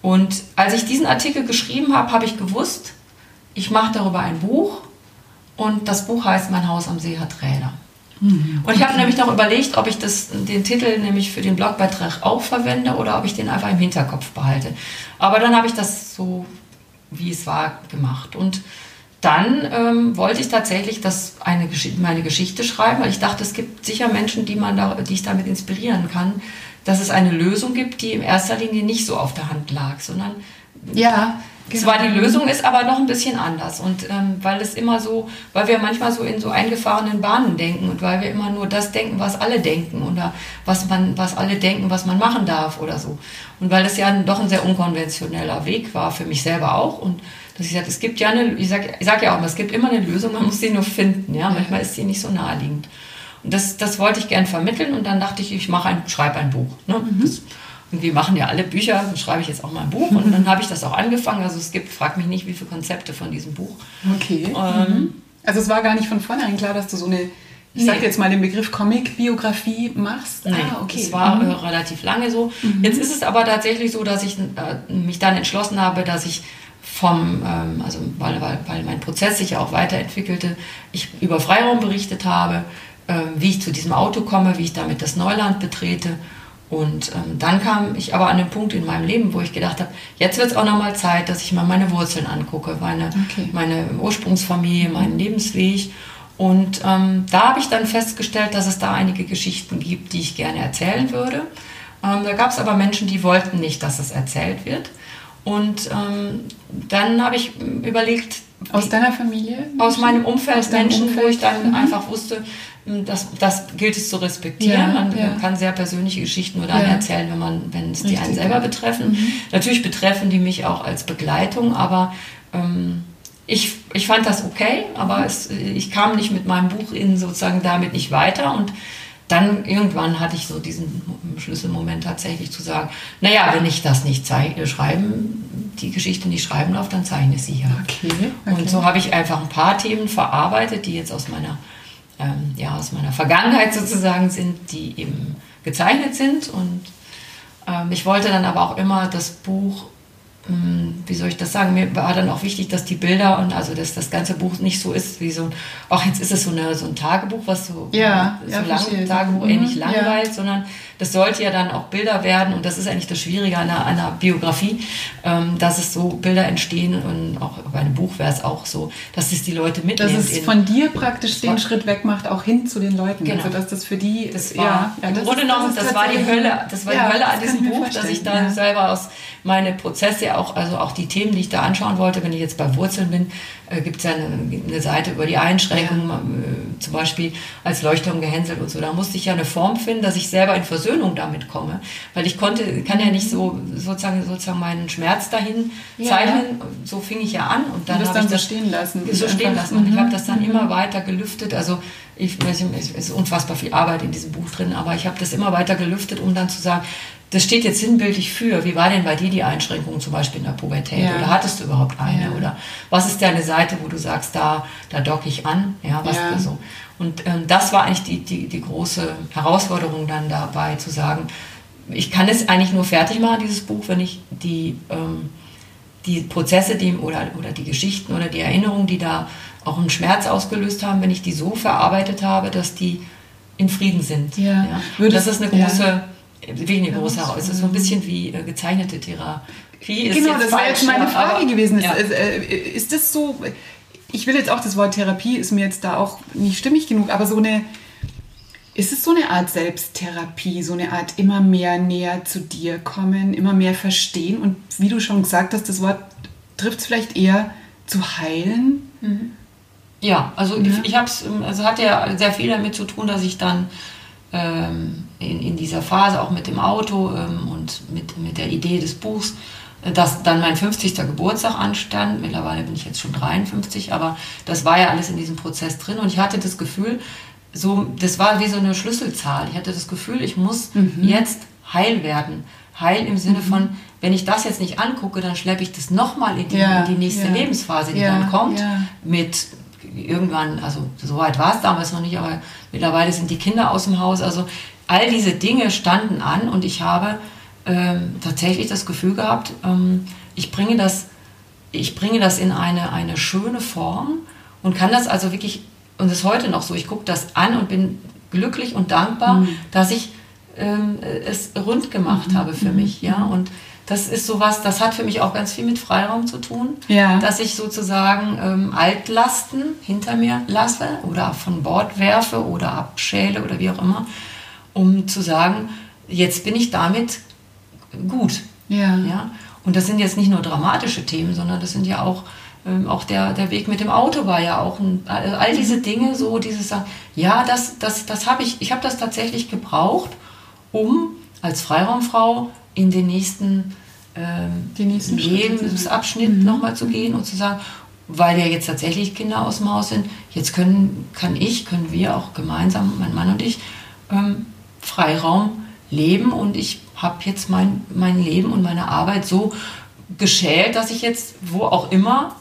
Und als ich diesen Artikel geschrieben habe, habe ich gewusst, ich mache darüber ein Buch und das Buch heißt Mein Haus am See hat Räder. Mhm. Und ich habe nämlich noch überlegt, ob ich das, den Titel nämlich für den Blogbeitrag auch verwende oder ob ich den einfach im Hinterkopf behalte. Aber dann habe ich das so wie es war, gemacht. Und dann ähm, wollte ich tatsächlich das eine meine Geschichte schreiben, weil ich dachte, es gibt sicher Menschen, die, man da, die ich damit inspirieren kann, dass es eine Lösung gibt, die in erster Linie nicht so auf der Hand lag, sondern ja, Genau. Zwar die Lösung ist aber noch ein bisschen anders und ähm, weil es immer so, weil wir manchmal so in so eingefahrenen Bahnen denken und weil wir immer nur das denken, was alle denken oder was man, was alle denken, was man machen darf oder so. Und weil es ja doch ein sehr unkonventioneller Weg war für mich selber auch und dass ich sage, es gibt ja eine, ich sage ich sag ja auch immer, es gibt immer eine Lösung, man muss sie nur finden, ja, manchmal ist sie nicht so naheliegend. Das, das wollte ich gern vermitteln und dann dachte ich, ich mache ein, schreibe ein Buch. Ne? Mhm. Das, und wir machen ja alle Bücher, dann schreibe ich jetzt auch mal ein Buch und dann habe ich das auch angefangen. Also es gibt, frag mich nicht, wie viele Konzepte von diesem Buch. Okay. Ähm, mhm. also es war gar nicht von vornherein klar, dass du so eine, ich nee. sage jetzt mal den Begriff Comic-Biografie machst. Nee, ah, okay. Es war mhm. äh, relativ lange so. Mhm. Jetzt ist es aber tatsächlich so, dass ich äh, mich dann entschlossen habe, dass ich vom, ähm, also weil, weil, weil mein Prozess sich ja auch weiterentwickelte, ich über Freiraum berichtet habe, wie ich zu diesem Auto komme, wie ich damit das Neuland betrete und ähm, dann kam ich aber an den Punkt in meinem Leben, wo ich gedacht habe, jetzt wird es auch nochmal Zeit, dass ich mal meine Wurzeln angucke, meine, okay. meine Ursprungsfamilie, meinen Lebensweg. Und ähm, da habe ich dann festgestellt, dass es da einige Geschichten gibt, die ich gerne erzählen würde. Ähm, da gab es aber Menschen, die wollten nicht, dass es erzählt wird. Und ähm, dann habe ich überlegt. Aus deiner Familie? Aus meinem Umfeld, aus Menschen, Umfeld? wo ich dann mhm. einfach wusste, das, das gilt es zu respektieren. Ja, man ja. kann sehr persönliche Geschichten nur dann ja. erzählen, wenn, man, wenn es die einen selber betreffen. Mhm. Natürlich betreffen die mich auch als Begleitung, aber ähm, ich, ich fand das okay, aber es, ich kam nicht mit meinem Buch in sozusagen damit nicht weiter und dann irgendwann hatte ich so diesen Schlüsselmoment tatsächlich zu sagen, naja, wenn ich das nicht zeichne, schreiben, die Geschichte nicht schreiben darf, dann zeichne sie ja. Okay, okay. Und so habe ich einfach ein paar Themen verarbeitet, die jetzt aus meiner, ähm, ja, aus meiner Vergangenheit sozusagen sind, die eben gezeichnet sind. Und ähm, ich wollte dann aber auch immer das Buch wie soll ich das sagen, mir war dann auch wichtig, dass die Bilder und also dass das ganze Buch nicht so ist wie so ein, ach jetzt ist es so, eine, so ein Tagebuch, was so, ja, so ja, lang, Tagebuch mhm, ähnlich langweilt, ja. sondern das sollte ja dann auch Bilder werden und das ist eigentlich das Schwierige an einer, einer Biografie, ähm, dass es so Bilder entstehen und auch bei einem Buch wäre es auch so, dass es die Leute mitnehmen. Dass es von dir praktisch den Schritt weg macht, auch hin zu den Leuten. Genau. Also dass das für die, das war, ja, ja, im Grunde genommen, das, das war die Hölle, das war die Hölle an diesem Buch, dass ich dann selber aus meine Prozesse auch, also auch die Themen, die ich da anschauen wollte, wenn ich jetzt bei Wurzeln bin, äh, gibt es ja eine, eine, Seite über die Einschränkungen, ja. äh, zum Beispiel als Leuchtturm gehänselt und so. Da musste ich ja eine Form finden, dass ich selber in Versöhnung damit komme, weil ich konnte, kann ja nicht so sozusagen, sozusagen meinen Schmerz dahin zeichnen. Ja. So fing ich ja an und dann habe ich das stehen lassen. So stehen lassen. Und ich habe das dann mhm. immer weiter gelüftet. Also ich, es ist unfassbar viel Arbeit in diesem Buch drin, aber ich habe das immer weiter gelüftet, um dann zu sagen, das steht jetzt sinnbildlich für. Wie war denn bei dir die Einschränkung zum Beispiel in der Pubertät? Ja. Oder hattest du überhaupt eine? Ja. Oder was ist deine Seite, wo du sagst, da, da docke ich an? Ja, was ja. so. Und ähm, das war eigentlich die, die, die große Herausforderung dann dabei, zu sagen, ich kann es eigentlich nur fertig machen, dieses Buch, wenn ich die, ähm, die Prozesse die, oder, oder die Geschichten oder die Erinnerungen, die da auch einen Schmerz ausgelöst haben, wenn ich die so verarbeitet habe, dass die in Frieden sind. Ja. ja. Das ist eine große ja, groß heraus. Es ist so ein bisschen wie äh, gezeichnete Therapie. Ist genau, das war jetzt meine Frage aber, gewesen. Ja. Ist, äh, ist das so, ich will jetzt auch, das Wort Therapie ist mir jetzt da auch nicht stimmig genug, aber so eine, ist es so eine Art Selbsttherapie, so eine Art immer mehr näher zu dir kommen, immer mehr verstehen und wie du schon gesagt hast, das Wort trifft es vielleicht eher zu heilen? Mhm. Ja, also ja. ich, ich habe es, also hat ja sehr viel damit zu tun, dass ich dann ähm, in, in dieser Phase, auch mit dem Auto ähm, und mit, mit der Idee des Buchs, äh, dass dann mein 50. Geburtstag anstand. Mittlerweile bin ich jetzt schon 53, aber das war ja alles in diesem Prozess drin und ich hatte das Gefühl, so, das war wie so eine Schlüsselzahl. Ich hatte das Gefühl, ich muss mhm. jetzt heil werden. Heil im Sinne mhm. von, wenn ich das jetzt nicht angucke, dann schleppe ich das nochmal in, ja, in, die nächste ja. Lebensphase, die ja, dann kommt, mit irgendwann, also so weit war es damals noch nicht, aber mittlerweile sind die Kinder aus dem Haus. Also all diese Dinge standen an und ich habe ähm, tatsächlich das Gefühl gehabt, ähm, ich bringe das, ich bringe das in eine, eine schöne Form und kann das also wirklich, und das ist heute noch so, ich gucke das an und bin glücklich und dankbar, mhm. dass ich ähm, es rund gemacht mhm. habe für mhm. mich, ja, und das ist sowas, das hat für mich auch ganz viel mit Freiraum zu tun, ja. dass ich sozusagen ähm, Altlasten hinter mir lasse oder von Bord werfe oder abschäle oder wie auch immer, um zu sagen, jetzt bin ich damit gut. Ja. ja? Und das sind jetzt nicht nur dramatische Themen, sondern das sind ja auch, ähm, auch der, der Weg mit dem Auto war ja auch ein, all diese Dinge, so dieses sagen, ja, das, das, das habe ich, ich habe das tatsächlich gebraucht, um als Freiraumfrau in den nächsten, ähm, nächsten Lebensabschnitt mhm. nochmal zu gehen und zu sagen, weil ja jetzt tatsächlich Kinder aus dem Haus sind, jetzt können, kann ich, können wir auch gemeinsam, mein Mann und ich, ähm, Freiraum leben und ich habe jetzt mein, mein Leben und meine Arbeit so geschält, dass ich jetzt wo auch immer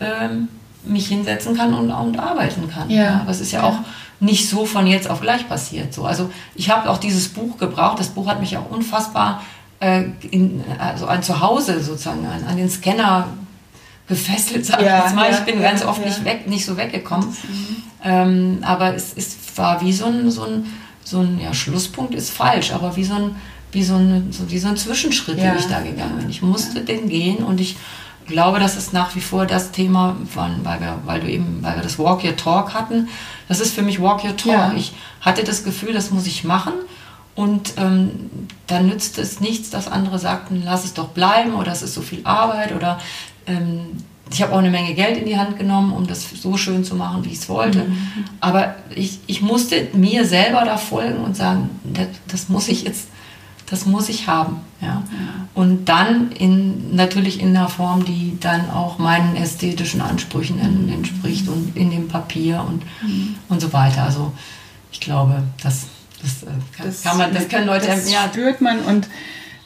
ähm, mich hinsetzen kann und, und arbeiten kann. Ja. ja. Aber es ist ja, ja, auch nicht so von jetzt auf gleich passiert. So. Also ich habe auch dieses Buch gebraucht. Das Buch hat mich auch unfassbar äh, in, also an zu Hause sozusagen an, an den Scanner gefesselt, sag ja, ich jetzt mal. Ja, ich bin ja, ganz oft nicht weg, nicht so weggekommen. Mhm. Ähm, aber es, es war wie so ein, so ein, so ein ja, Schlusspunkt ist falsch, aber wie so ein, wie so ein, so, wie so ein Zwischenschritt, den ich da gegangen bin. Ich musste den gehen und ich glaube, das ist nach wie vor das Thema, weil, wir, weil du eben, weil wir das Walk Your Talk hatten. Das ist für mich Walk Your Talk. Ja. Ich hatte das Gefühl, das muss ich machen. Und ähm, dann nützt es nichts, dass andere sagten, lass es doch bleiben oder es ist so viel Arbeit oder ähm, ich habe auch eine Menge Geld in die Hand genommen, um das so schön zu machen, wie ich es wollte. Mhm. Aber ich, ich musste mir selber da folgen und sagen, das, das muss ich jetzt, das muss ich haben. Ja. Und dann in, natürlich in einer Form, die dann auch meinen ästhetischen Ansprüchen entspricht und in dem Papier und, mhm. und so weiter. Also ich glaube, das Das, äh, kann, das, kann man, das können Leute das ja. spürt man und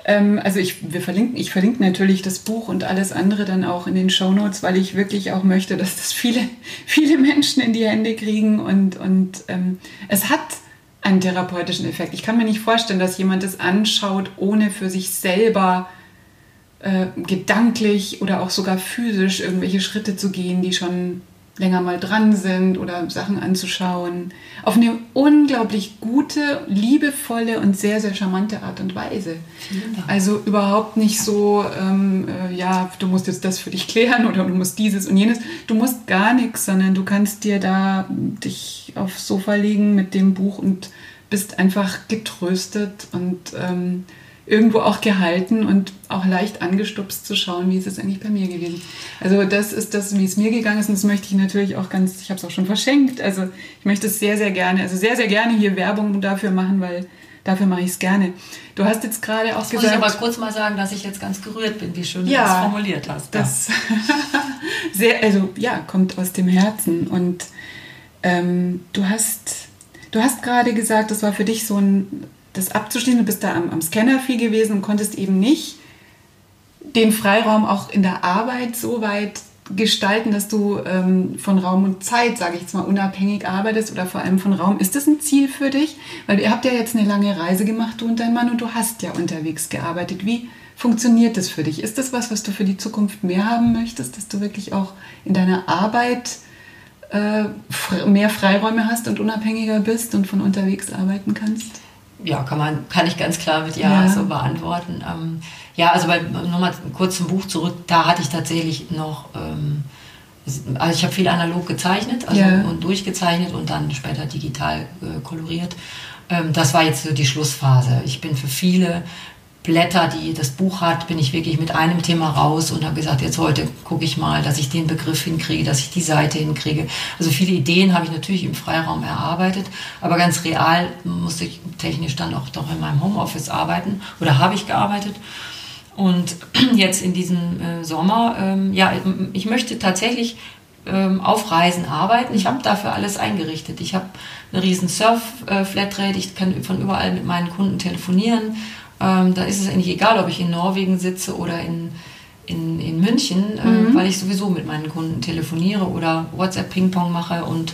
ähm, also ich, wir verlinken, ich verlinke natürlich das Buch und alles andere dann auch in den Show Notes, weil ich wirklich auch möchte, dass das viele, viele Menschen in die Hände kriegen und, und ähm, es hat einen therapeutischen Effekt. Ich kann mir nicht vorstellen, dass jemand das anschaut, ohne für sich selber äh, gedanklich oder auch sogar physisch irgendwelche Schritte zu gehen, die schon länger mal dran sind oder Sachen anzuschauen. Auf eine unglaublich gute, liebevolle und sehr, sehr charmante Art und Weise. Also überhaupt nicht so, ähm, äh, ja, du musst jetzt das für dich klären oder du musst dieses und jenes. Du musst gar nichts, sondern du kannst dir da dich aufs Sofa legen mit dem Buch und bist einfach getröstet und ähm, irgendwo auch gehalten und auch leicht angestupst zu schauen, wie ist es eigentlich bei mir gewesen. Also das ist das, wie es mir gegangen ist und das möchte ich natürlich auch ganz, ich habe es auch schon verschenkt, also ich möchte es sehr, sehr gerne, also sehr, sehr gerne hier Werbung dafür machen, weil dafür mache ich es gerne. Du hast jetzt gerade auch das gesagt... Muss ich aber kurz mal sagen, dass ich jetzt ganz gerührt bin, wie schön ja, du das formuliert hast. Das sehr, also ja, kommt aus dem Herzen und ähm, du hast... Du hast gerade gesagt, das war für dich so ein das abzuschließen. Du bist da am, am Scanner viel gewesen und konntest eben nicht den Freiraum auch in der Arbeit so weit gestalten, dass du ähm, von Raum und Zeit, sage ich jetzt mal, unabhängig arbeitest oder vor allem von Raum. Ist das ein Ziel für dich? Weil ihr habt ja jetzt eine lange Reise gemacht, du und dein Mann, und du hast ja unterwegs gearbeitet. Wie funktioniert das für dich? Ist das was, was du für die Zukunft mehr haben möchtest, dass du wirklich auch in deiner Arbeit äh, mehr Freiräume hast und unabhängiger bist und von unterwegs arbeiten kannst? ja, kann man, kann ich ganz klar mit Ja, ja. so beantworten. Ähm, ja, also nochmal kurz zum Buch zurück, da hatte ich tatsächlich noch, ähm, also ich habe viel analog gezeichnet also, ja. und durchgezeichnet und dann später digital äh, koloriert. Ähm, das war jetzt so die Schlussphase. Ich bin für viele Blätter, die das Buch hat, bin ich wirklich mit einem Thema raus und habe gesagt, jetzt heute gucke ich mal, dass ich den Begriff hinkriege, dass ich die Seite hinkriege. Also viele Ideen habe ich natürlich im Freiraum erarbeitet, aber ganz real musste ich technisch dann auch doch in meinem Homeoffice arbeiten oder habe ich gearbeitet. Und jetzt in diesem äh, Sommer, ähm, ja, ich möchte tatsächlich ähm, auf Reisen arbeiten. Ich habe dafür alles eingerichtet. Ich habe eine riesen Surf-Flatrate, ich kann von überall mit meinen Kunden telefonieren ähm, da ist es eigentlich egal, ob ich in Norwegen sitze oder in, in, in München, äh, mhm. weil ich sowieso mit meinen Kunden telefoniere oder WhatsApp-Ping-Pong mache. Und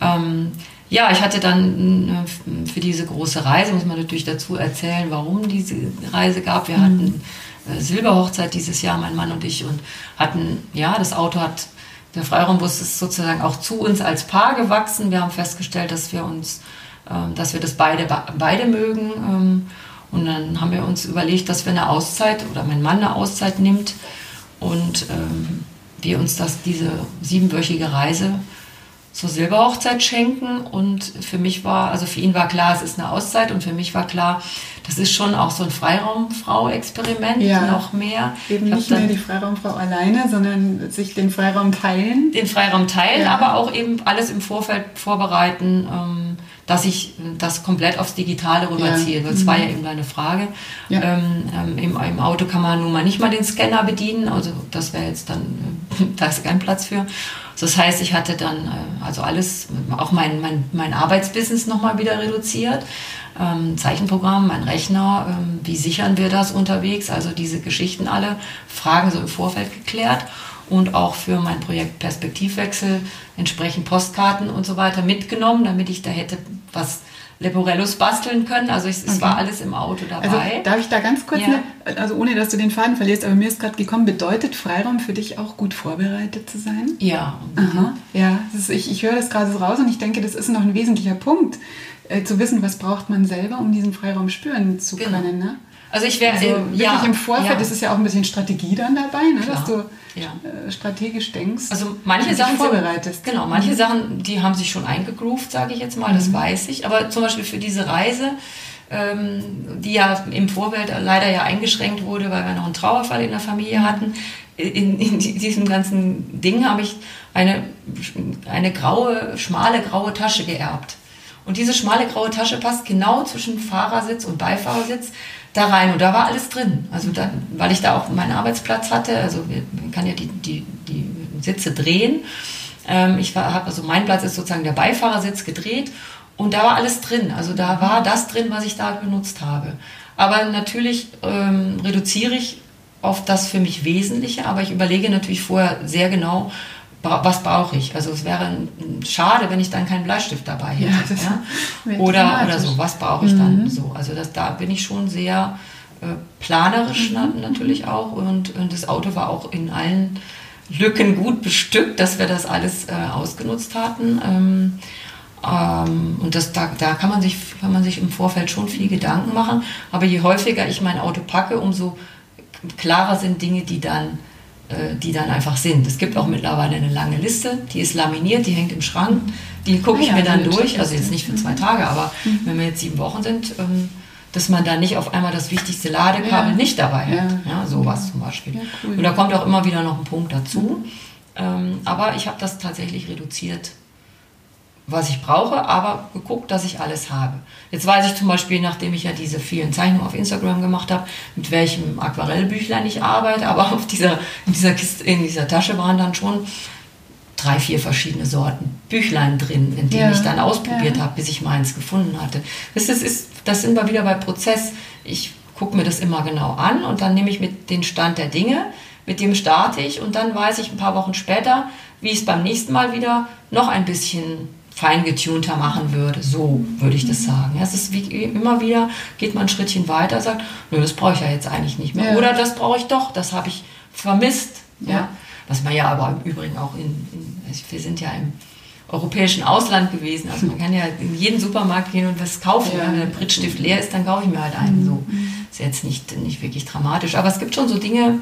ähm, ja, ich hatte dann äh, für diese große Reise, muss man natürlich dazu erzählen, warum diese Reise gab. Wir mhm. hatten äh, Silberhochzeit dieses Jahr, mein Mann und ich, und hatten, ja, das Auto hat, der Freiraumbus ist sozusagen auch zu uns als Paar gewachsen. Wir haben festgestellt, dass wir uns, äh, dass wir das beide, beide mögen. Ähm, und dann haben wir uns überlegt, dass wir eine Auszeit oder mein Mann eine Auszeit nimmt und ähm, wir uns das, diese siebenwöchige Reise zur Silberhochzeit schenken. Und für mich war, also für ihn war klar, es ist eine Auszeit und für mich war klar, das ist schon auch so ein Freiraumfrau-Experiment, ja, noch mehr. Eben nicht mehr die Freiraumfrau alleine, sondern sich den Freiraum teilen. Den Freiraum teilen, ja. aber auch eben alles im Vorfeld vorbereiten. Ähm, dass ich das komplett aufs Digitale rüberziehe. Ja. Das war ja mhm. eben deine Frage. Ja. Ähm, ähm, im, im, Auto kann man nun mal nicht mal den Scanner bedienen, also das wäre jetzt dann, da ist kein Platz für. Das heißt, ich hatte dann äh, also alles, auch mein, mein, mein Arbeitsbusiness nochmal wieder reduziert. Ähm, Zeichenprogramm, mein Rechner, ähm, wie sichern wir das unterwegs? Also diese Geschichten alle, Fragen so im Vorfeld geklärt und auch für mein Projekt Perspektivwechsel entsprechend Postkarten und so weiter mitgenommen, damit ich da hätte was Leporellos basteln können. Also es, okay. war alles im Auto dabei. Also darf ich da ganz kurz, ja. ne, also ohne dass du den Faden verlierst, aber mir ist gerade gekommen, bedeutet Freiraum für dich auch gut vorbereitet zu sein? Ja. Aha. Ja, ist, ich, ich höre das gerade so raus und ich denke, das ist noch ein wesentlicher Punkt, äh, zu wissen, was braucht man selber, um diesen Freiraum spüren zu genau. können. Ne? Also ich wäre also wirklich ja, im Vorfeld, ja. das ist ja auch ein bisschen Strategie dann dabei, ne, dass du ja. Äh, strategisch denkst. Also manche Sachen vorbereitest. Genau, manche mhm. Sachen, die haben sich schon eingegroovt, sage ich jetzt mal, mhm. das weiß ich. Aber zum Beispiel für diese Reise, ähm, die ja im Vorfeld leider ja eingeschränkt wurde, weil wir noch einen Trauerfall in der Familie hatten, in, in diesem ganzen Ding habe ich eine, eine graue, schmale graue Tasche geerbt. Und diese schmale graue Tasche passt genau zwischen Fahrersitz und Beifahrersitz da rein und da war alles drin. Also da, weil ich da auch meinen Arbeitsplatz hatte, also man kann ja die, die, die Sitze drehen. Ähm, ich habe also mein Platz ist sozusagen der Beifahrersitz gedreht Und da war alles drin. Also da war das drin, was ich da benutzt habe. Aber natürlich ähm, reduziere ich auf das für mich Wesentliche, aber ich überlege natürlich vorher sehr genau, was brauche ich. Also es wäre schade, wenn ich dann keinen Bleistift dabei hätte. Ja, ja? Oder, oder so, was brauche ich mhm. dann so. Also das, da bin ich schon sehr äh, planerisch mhm. natürlich auch und, und das Auto war auch in allen Lücken gut bestückt, dass wir das alles äh, ausgenutzt hatten. Ähm, ähm, und das, da, da kann, man sich, kann man sich im Vorfeld schon viel Gedanken machen. Aber je häufiger ich mein Auto packe, umso klarer sind Dinge, die dann, die dann einfach sind. Es gibt auch mittlerweile eine lange Liste, die ist laminiert, die hängt im Schrank. Die gucke ich ah, ja, mir dann durch, also jetzt nicht für zwei Tage, aber mhm. wenn wir jetzt sieben Wochen sind, ähm, dass man da nicht auf einmal das wichtigste Ladekabel ja. nicht dabei hat. Ja, sowas zum Beispiel. Cool. Und da kommt auch immer wieder noch ein Punkt dazu. Ähm, aber ich habe das tatsächlich reduziert, was ich brauche, aber geguckt, dass ich alles habe. Jetzt weiß ich zum Beispiel, nachdem ich ja diese vielen Zeichnungen auf Instagram gemacht habe, mit welchem Aquarellbüchlein ich arbeite, aber auf dieser, in, dieser Kiste, in dieser Tasche waren dann schon drei, vier verschiedene Sorten Büchlein drin, in denen ja, ich dann ausprobiert ja. habe, bis ich meins gefunden hatte. Das, ist, das sind wir wieder bei Prozess. Ich gucke mir das immer genau an und dann nehme ich mit den Stand der Dinge, mit dem starte ich und dann weiß ich ein paar Wochen später, wie ich es beim nächsten Mal wieder noch ein bisschen feingetunter machen würde. So würde ich das sagen. Ja, es ist wie immer wieder, geht man ein Schrittchen weiter, sagt, nö, das brauche ich ja jetzt eigentlich nicht mehr. Ja. Oder das brauche ich doch, das habe ich vermisst. Ja. ja. Was man ja aber im Übrigen auch in, in, also wir sind ja im europäischen Ausland gewesen. Also man kann ja in jeden Supermarkt gehen und was kaufen. Ja. Wenn der Prittstift leer ist, dann kaufe ich mir halt einen. So mhm. ist jetzt nicht, nicht wirklich dramatisch. Aber es gibt schon so Dinge,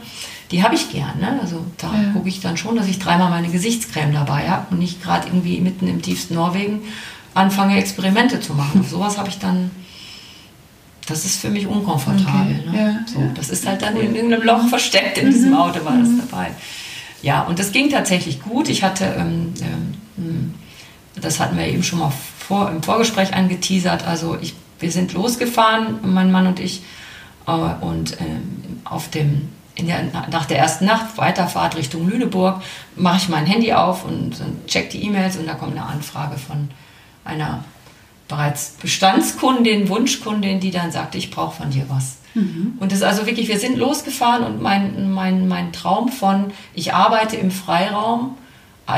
die habe ich gern. Ne? Also da ja. gucke ich dann schon, dass ich dreimal meine Gesichtscreme dabei habe und nicht gerade irgendwie mitten im tiefsten Norwegen anfange, Experimente zu machen. Und sowas habe ich dann das ist für mich unkomfortabel. Okay. Ne? Ja, so, ja. Das ist halt dann in irgendeinem Loch versteckt in diesem mhm. Auto war das mhm. dabei. Ja, und das ging tatsächlich gut. Ich hatte, ähm, ähm, das hatten wir eben schon mal vor, im Vorgespräch angeteasert, also ich, wir sind losgefahren, mein Mann und ich, äh, und ähm, auf dem, der, nach der ersten Nacht, Weiterfahrt Richtung Lüneburg, mache ich mein Handy auf und, und check die E-Mails und da kommt eine Anfrage von einer bereits Bestandskundin, Wunschkundin, die dann sagte, ich brauche von dir was. Mhm. Und das ist also wirklich, wir sind losgefahren und mein, mein, mein Traum von, ich arbeite im Freiraum,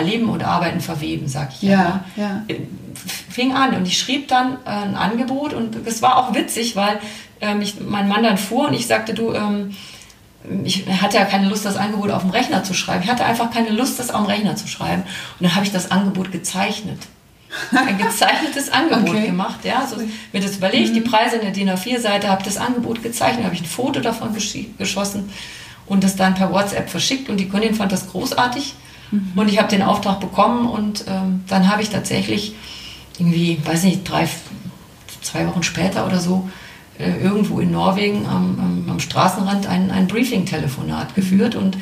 Leben und Arbeiten verweben, sag ich ja, ja. Äh, fing an und ich schrieb dann äh, ein Angebot und es war auch witzig, weil ähm, ich, mein Mann dann fuhr und ich sagte, du, ähm, ich hatte ja keine Lust, das Angebot auf dem Rechner zu schreiben. Ich hatte einfach keine Lust, das auf dem Rechner zu schreiben. Und dann habe ich das Angebot gezeichnet ein gezeichnetes Angebot okay. gemacht. Ja, so mir das überlegt, mhm. die Preise in der DIN A4-Seite, habe das Angebot gezeichnet, habe ich ein Foto davon geschossen und das dann per WhatsApp verschickt und die Kundin fand das großartig mhm. und ich habe den Auftrag bekommen und ähm, dann habe ich tatsächlich irgendwie, weiß nicht, drei, zwei Wochen später oder so äh, irgendwo in Norwegen am, am, am Straßenrand ein, ein Briefing-Telefonat geführt und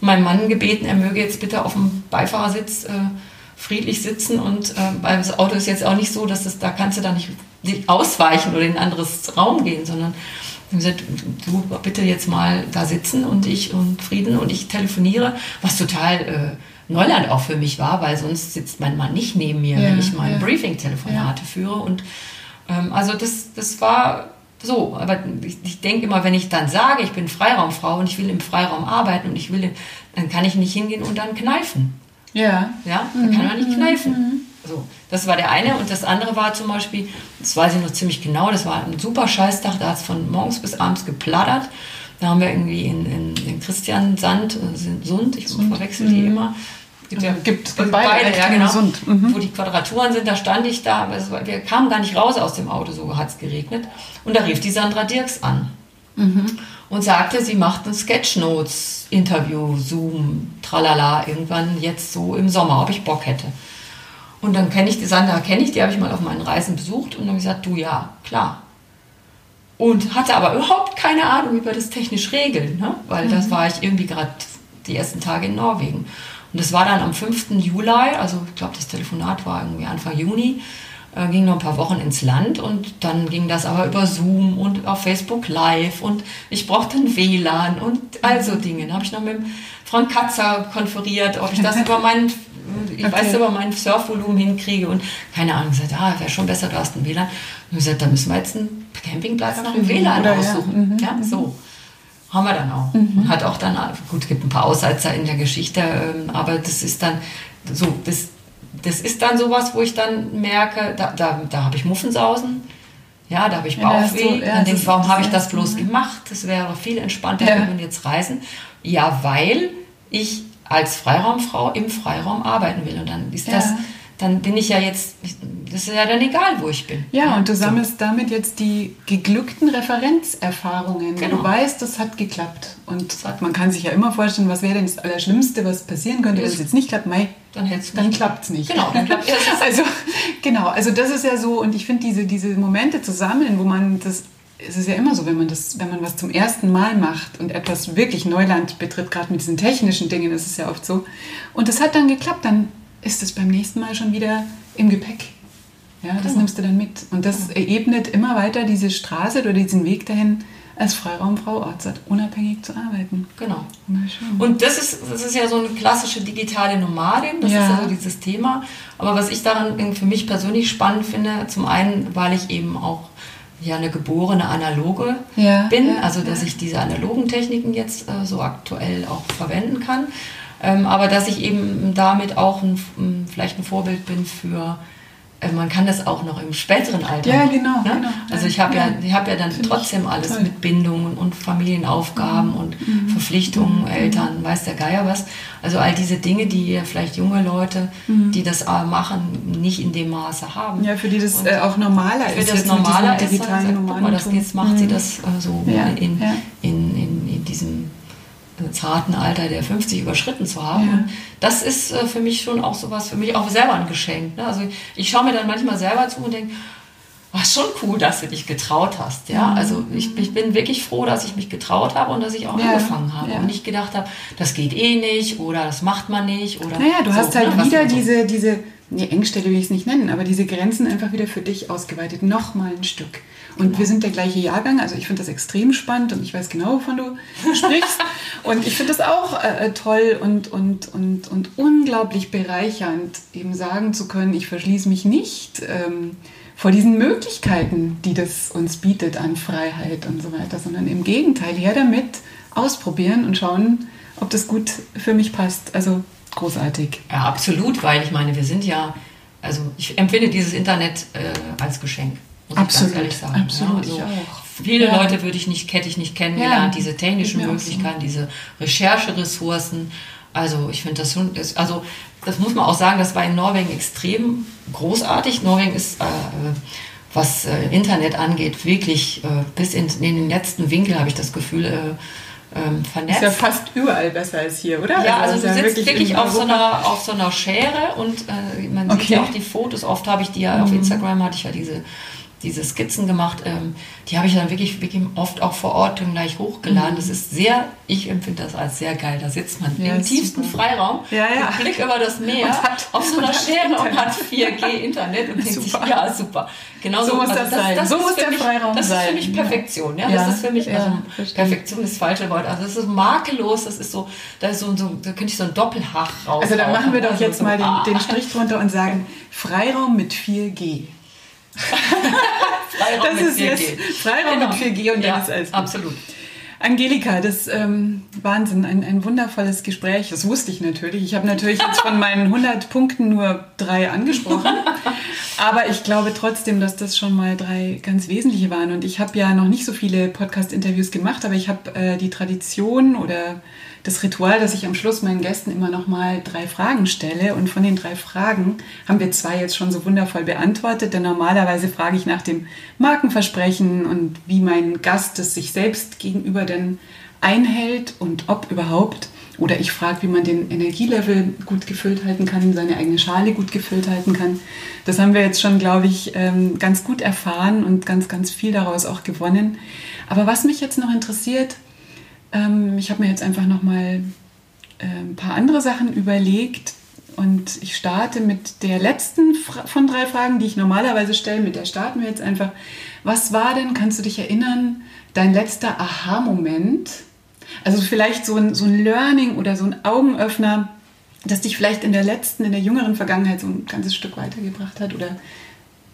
meinen Mann gebeten, er möge jetzt bitte auf dem Beifahrersitz äh, friedlich sitzen und äh, weil das Auto ist jetzt auch nicht so, dass es, da kannst du da nicht ausweichen oder in ein anderes Raum gehen, sondern gesagt, du bitte jetzt mal da sitzen und ich und Frieden und ich telefoniere, was total äh, Neuland auch für mich war, weil sonst sitzt mein Mann nicht neben mir, ja, wenn ich meine ja. Briefing-Telefonate ja. führe. Und ähm, also das, das war so, aber ich, ich denke immer, wenn ich dann sage, ich bin Freiraumfrau und ich will im Freiraum arbeiten und ich will, dann kann ich nicht hingehen und dann kneifen. Ja. Ja, da kann man nicht mhm. kneifen. Mhm. So, das war der eine. Und das andere war zum Beispiel, das weiß ich noch ziemlich genau, das war ein super Scheißtag, da hat es von morgens bis abends geplattert. Da haben wir irgendwie in, in, in Christian Sand, äh, Sund, ich verwechsel die mhm. immer. Gibt, ja, gibt beide, beide ja, genau. Sund. Mhm. Wo die Quadraturen sind, da stand ich da, war, wir kamen gar nicht raus aus dem Auto, so hat es geregnet. Und da rief die Sandra Dirks an. Mhm und sagte, sie macht ein Sketchnotes-Interview, Zoom, tralala, irgendwann jetzt so im Sommer, ob ich Bock hätte. Und dann kenne ich die Sandra, kenne ich, die habe ich mal auf meinen Reisen besucht und dann gesagt, du ja, klar. Und hatte aber überhaupt keine Ahnung, wie wir das technisch regeln, ne? weil mhm. das war ich irgendwie gerade die ersten Tage in Norwegen. Und das war dann am 5. Juli, also ich glaube, das Telefonat war irgendwie Anfang Juni äh, ging noch ein paar Wochen ins Land und dann ging das aber über Zoom und auf Facebook Live und ich brauchte ein WLAN und all so Dinge. Da habe ich noch mit Frank Katzer konferiert, ob ich das über meinen ich okay. weiß aber mein Surfvolumen hinkriege und keine Ahnung, gesagt, ah, wäre schon besser, du hast einen WLAN. Und gesagt, da müssen wir jetzt einen Campingplatz nach dem WLAN aussuchen. Ja, mhm. ja so. Haben wir dann auch. Mhm. Hat auch dann, gut, es gibt ein paar Aussetzer in der Geschichte, ähm, aber das ist dann so, das, das ist dann sowas, wo ich dann merke, da, da, da habe ich Muffensausen. Ja, da habe ich Bauchweh. Ja, ja, dann denke ich, warum habe ich das bloß gemacht? Das wäre viel entspannter, ja. wenn wir jetzt reisen. Ja, weil ich als Freiraumfrau im Freiraum arbeiten will. Und dann ist das, dann bin ich ja jetzt, das ist ja dann egal, wo ich bin. Ja, und du sammelst damit jetzt die geglückten Referenzerfahrungen. Genau. Du weißt, das hat geklappt. Und man kann sich ja immer vorstellen, was wäre denn das Allerschlimmste, was passieren könnte, wenn es jetzt nicht klappt. Mei, dann, dann klappt es nicht. Genau, dann klappt es. also, genau, also das ist ja so, und ich finde diese, diese Momente zu sammeln, wo man das es ist ja immer so, wenn man das, wenn man was zum ersten Mal macht und etwas wirklich Neuland betritt, gerade mit diesen technischen Dingen, ist ja oft so. Und das hat dann geklappt, dann ist es beim nächsten Mal schon wieder im Gepäck. Ja, das genau. nimmst du dann mit. Und das genau. ebnet immer weiter diese Straße oder diesen Weg dahin, als Freiraumfrau Ortsat unabhängig zu arbeiten. Genau. Und das ist, das ist ja so eine klassische digitale Nomadin, das ja. ist ja so dieses Thema. Aber was ich daran für mich persönlich spannend finde, zum einen, weil ich eben auch ja eine geborene Analoge ja. bin, ja. also dass ich diese analogen Techniken jetzt äh, so aktuell auch verwenden kann. Ähm, aber dass ich eben damit auch ein, vielleicht ein Vorbild bin für äh, man kann das auch noch im späteren Alter. Ja, genau. Ne? genau. Also ich habe ja, ja, hab ja dann trotzdem alles toll. mit Bindungen und Familienaufgaben mhm. und mhm. Verpflichtungen, mhm. Eltern, weiß der Geier was. Also all diese Dinge, die vielleicht junge Leute, mhm. die das machen, nicht in dem Maße haben. Ja, für die das äh, auch normaler für ist. Für das normaler ist, digitalen sagt, guck mal, das, jetzt macht sie mhm. das äh, so ja. in, in, in, in diesem zarten Alter der 50 überschritten zu haben. Ja. das ist äh, für mich schon auch sowas, für mich auch selber ein Geschenk. Ne? Also ich schaue mir dann manchmal selber zu und denke, war schon cool, dass du dich getraut hast. Ja, mhm. also ich, ich, bin wirklich froh, dass ich mich getraut habe und dass ich auch ja. angefangen habe ja. und nicht gedacht habe, das geht eh nicht oder das macht man nicht oder. Naja, du so, hast halt ne? wieder diese, diese, nee, Engstelle will ich es nicht nennen, aber diese Grenzen einfach wieder für dich ausgeweitet, nochmal ein Stück. Und genau. wir sind der gleiche Jahrgang, also ich finde das extrem spannend und ich weiß genau, wovon du sprichst. und ich finde das auch äh, toll und, und, und, und unglaublich bereichernd, eben sagen zu können, ich verschließe mich nicht ähm, vor diesen Möglichkeiten, die das uns bietet an Freiheit und so weiter, sondern im Gegenteil, her damit ausprobieren und schauen, ob das gut für mich passt. Also großartig. Ja, absolut, weil ich meine, wir sind ja, also ich empfinde dieses Internet äh, als Geschenk. Muss absolut, ich ganz ehrlich sagen. Absolut, ja, also Viele ja. Leute würde ich nicht, hätte ich nicht kennengelernt, ja, diese technischen Möglichkeiten, so. diese Rechercheressourcen. Also ich finde das schon, also das muss man auch sagen, das war in Norwegen extrem großartig. Norwegen ist, äh, was äh, Internet angeht, wirklich äh, bis in, in, den letzten Winkel, habe ich das Gefühl, äh, ähm, vernetzt. Ist ja fast überall besser als hier, oder? Ja, also, also du sitzt wirklich, wirklich auf, so einer, auf so einer Schere und äh, man okay. sieht ja auch die Fotos. Oft habe ich die ja mhm. auf Instagram, hatte ich ja diese diese Skizzen gemacht. Ähm, die habe ich dann wirklich, wirklich oft auch vor Ort gleich hochgeladen. Mhm. Das ist sehr, ich empfinde das als sehr geil. Da sitzt man ja, im tiefsten super. Freiraum, ja, ja. Blick über das Meer, hat, auf so einer Schere und hat 4G-Internet und denkt super. sich, ja, super. Genau so, so muss also das, sein. Das so muss der mich, Freiraum sein. Das ist für mich Perfektion. Ja? Das ist für mich, also Perfektion ist das falsche Wort. Also das ist makellos, das ist so, da, ist so, so, da könnte ich so ein Doppelhach raus. Also dann machen wir doch jetzt so, mal den, den Strich drunter und sagen, Freiraum mit 4G. Freiraum das ist 4G. Jetzt Freiraum genau. mit 4G und ja, dann ist alles. Absolut. Angelika, das ähm, Wahnsinn, ein, ein wundervolles Gespräch. Das wusste ich natürlich. Ich habe natürlich jetzt von meinen 100 Punkten nur drei angesprochen. Aber ich glaube trotzdem, dass das schon mal drei ganz wesentliche waren. Und ich habe ja noch nicht so viele Podcast-Interviews gemacht, aber ich habe äh, die Tradition oder das Ritual, dass ich am Schluss meinen Gästen immer noch mal drei Fragen stelle. Und von den drei Fragen haben wir zwei jetzt schon so wundervoll beantwortet. Denn normalerweise frage ich nach dem Markenversprechen und wie mein Gast es sich selbst gegenüber denn einhält und ob überhaupt. Oder ich frage, wie man den Energielevel gut gefüllt halten kann, seine eigene Schale gut gefüllt halten kann. Das haben wir jetzt schon, glaube ich, ähm, ganz gut erfahren und ganz, ganz viel daraus auch gewonnen. Aber was mich jetzt noch interessiert, ähm, ich habe mir jetzt einfach noch mal äh, ein paar andere Sachen überlegt und ich starte mit der letzten von drei Fragen, die ich normalerweise stelle. Mit der starten wir jetzt einfach. Was war denn, kannst du dich erinnern, dein letzter Aha-Moment? Also vielleicht so ein, so ein Learning oder so ein Augenöffner, das dich vielleicht in der letzten, in der jüngeren Vergangenheit so ein ganzes Stück weitergebracht hat oder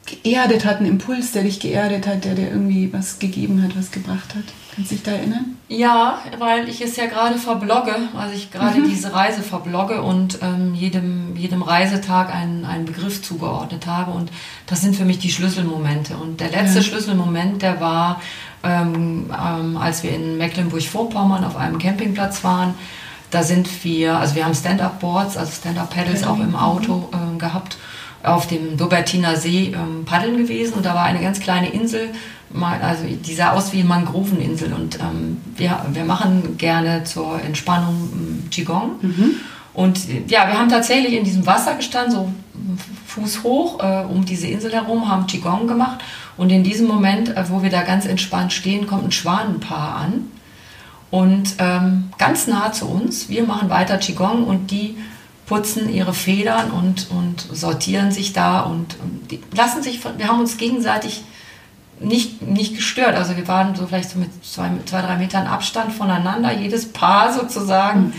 geerdet hat, ein Impuls, der dich geerdet hat, der dir irgendwie was gegeben hat, was gebracht hat? Kannst du dich da erinnern? Ja, weil ich es ja gerade verblogge, also ich gerade mhm. diese Reise verblogge und ähm, jedem, jedem Reisetag einen, einen Begriff zugeordnet habe. Und das sind für mich die Schlüsselmomente. Und der letzte ja. Schlüsselmoment, der war, ähm, ähm, als wir in Mecklenburg-Vorpommern auf einem Campingplatz waren. Da sind wir, also wir haben Stand-Up-Boards, also Stand-Up-Pedals auch im Auto äh, gehabt auf dem Dobertiner See ähm, paddeln gewesen und da war eine ganz kleine Insel, also die sah aus wie Mangroveninsel und ähm, wir, wir machen gerne zur Entspannung ähm, Qigong. Mhm. Und ja, wir haben tatsächlich in diesem Wasser gestanden, so Fuß hoch äh, um diese Insel herum, haben Qigong gemacht und in diesem Moment, äh, wo wir da ganz entspannt stehen, kommt ein Schwanenpaar an und ähm, ganz nah zu uns. Wir machen weiter Qigong und die putzen ihre Federn und, und sortieren sich da und, und lassen sich, wir haben uns gegenseitig nicht, nicht gestört. Also wir waren so vielleicht so mit zwei, zwei drei Metern Abstand voneinander, jedes Paar sozusagen. Mhm.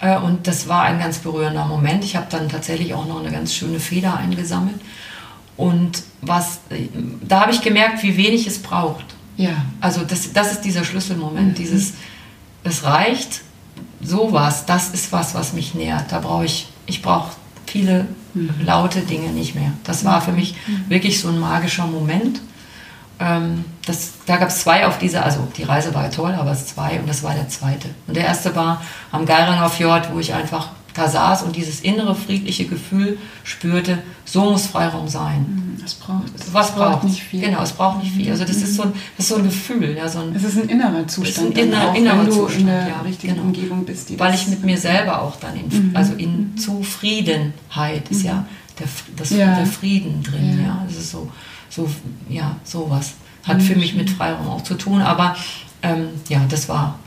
Äh, und das war ein ganz berührender Moment. Ich habe dann tatsächlich auch noch eine ganz schöne Feder eingesammelt. Und was, da habe ich gemerkt, wie wenig es braucht. Ja. Also das, das ist dieser Schlüsselmoment, mhm. dieses, es reicht, sowas, das ist was, was mich nährt. Da brauche ich, ich brauche viele mhm. laute Dinge nicht mehr. Das war für mich mhm. wirklich so ein magischer Moment. Ähm, das, da gab es zwei auf dieser, also die Reise war toll, aber es zwei und das war der zweite. Und der erste war am Geiranger Fjord, wo ich einfach da saß und dieses innere friedliche Gefühl spürte, so muss Freiraum sein. Das braucht, Was das braucht nicht viel. Genau, es braucht nicht viel. Also das ist so ein, das ist so ein Gefühl. Ja, so ein, es ist ein innerer Zustand. Ist ein inner, auch, innerer wenn du Zustand, in der ja, richtigen genau. Umgebung bist. Weil ich mit mir selber auch dann in, mhm. also in mhm. Zufriedenheit ist ja, mhm. der, das, ja. der Frieden drin. Ja. ja, das ist so, so, ja, sowas. Hat für mich mit Freiraum auch zu tun, aber ähm, ja, das war,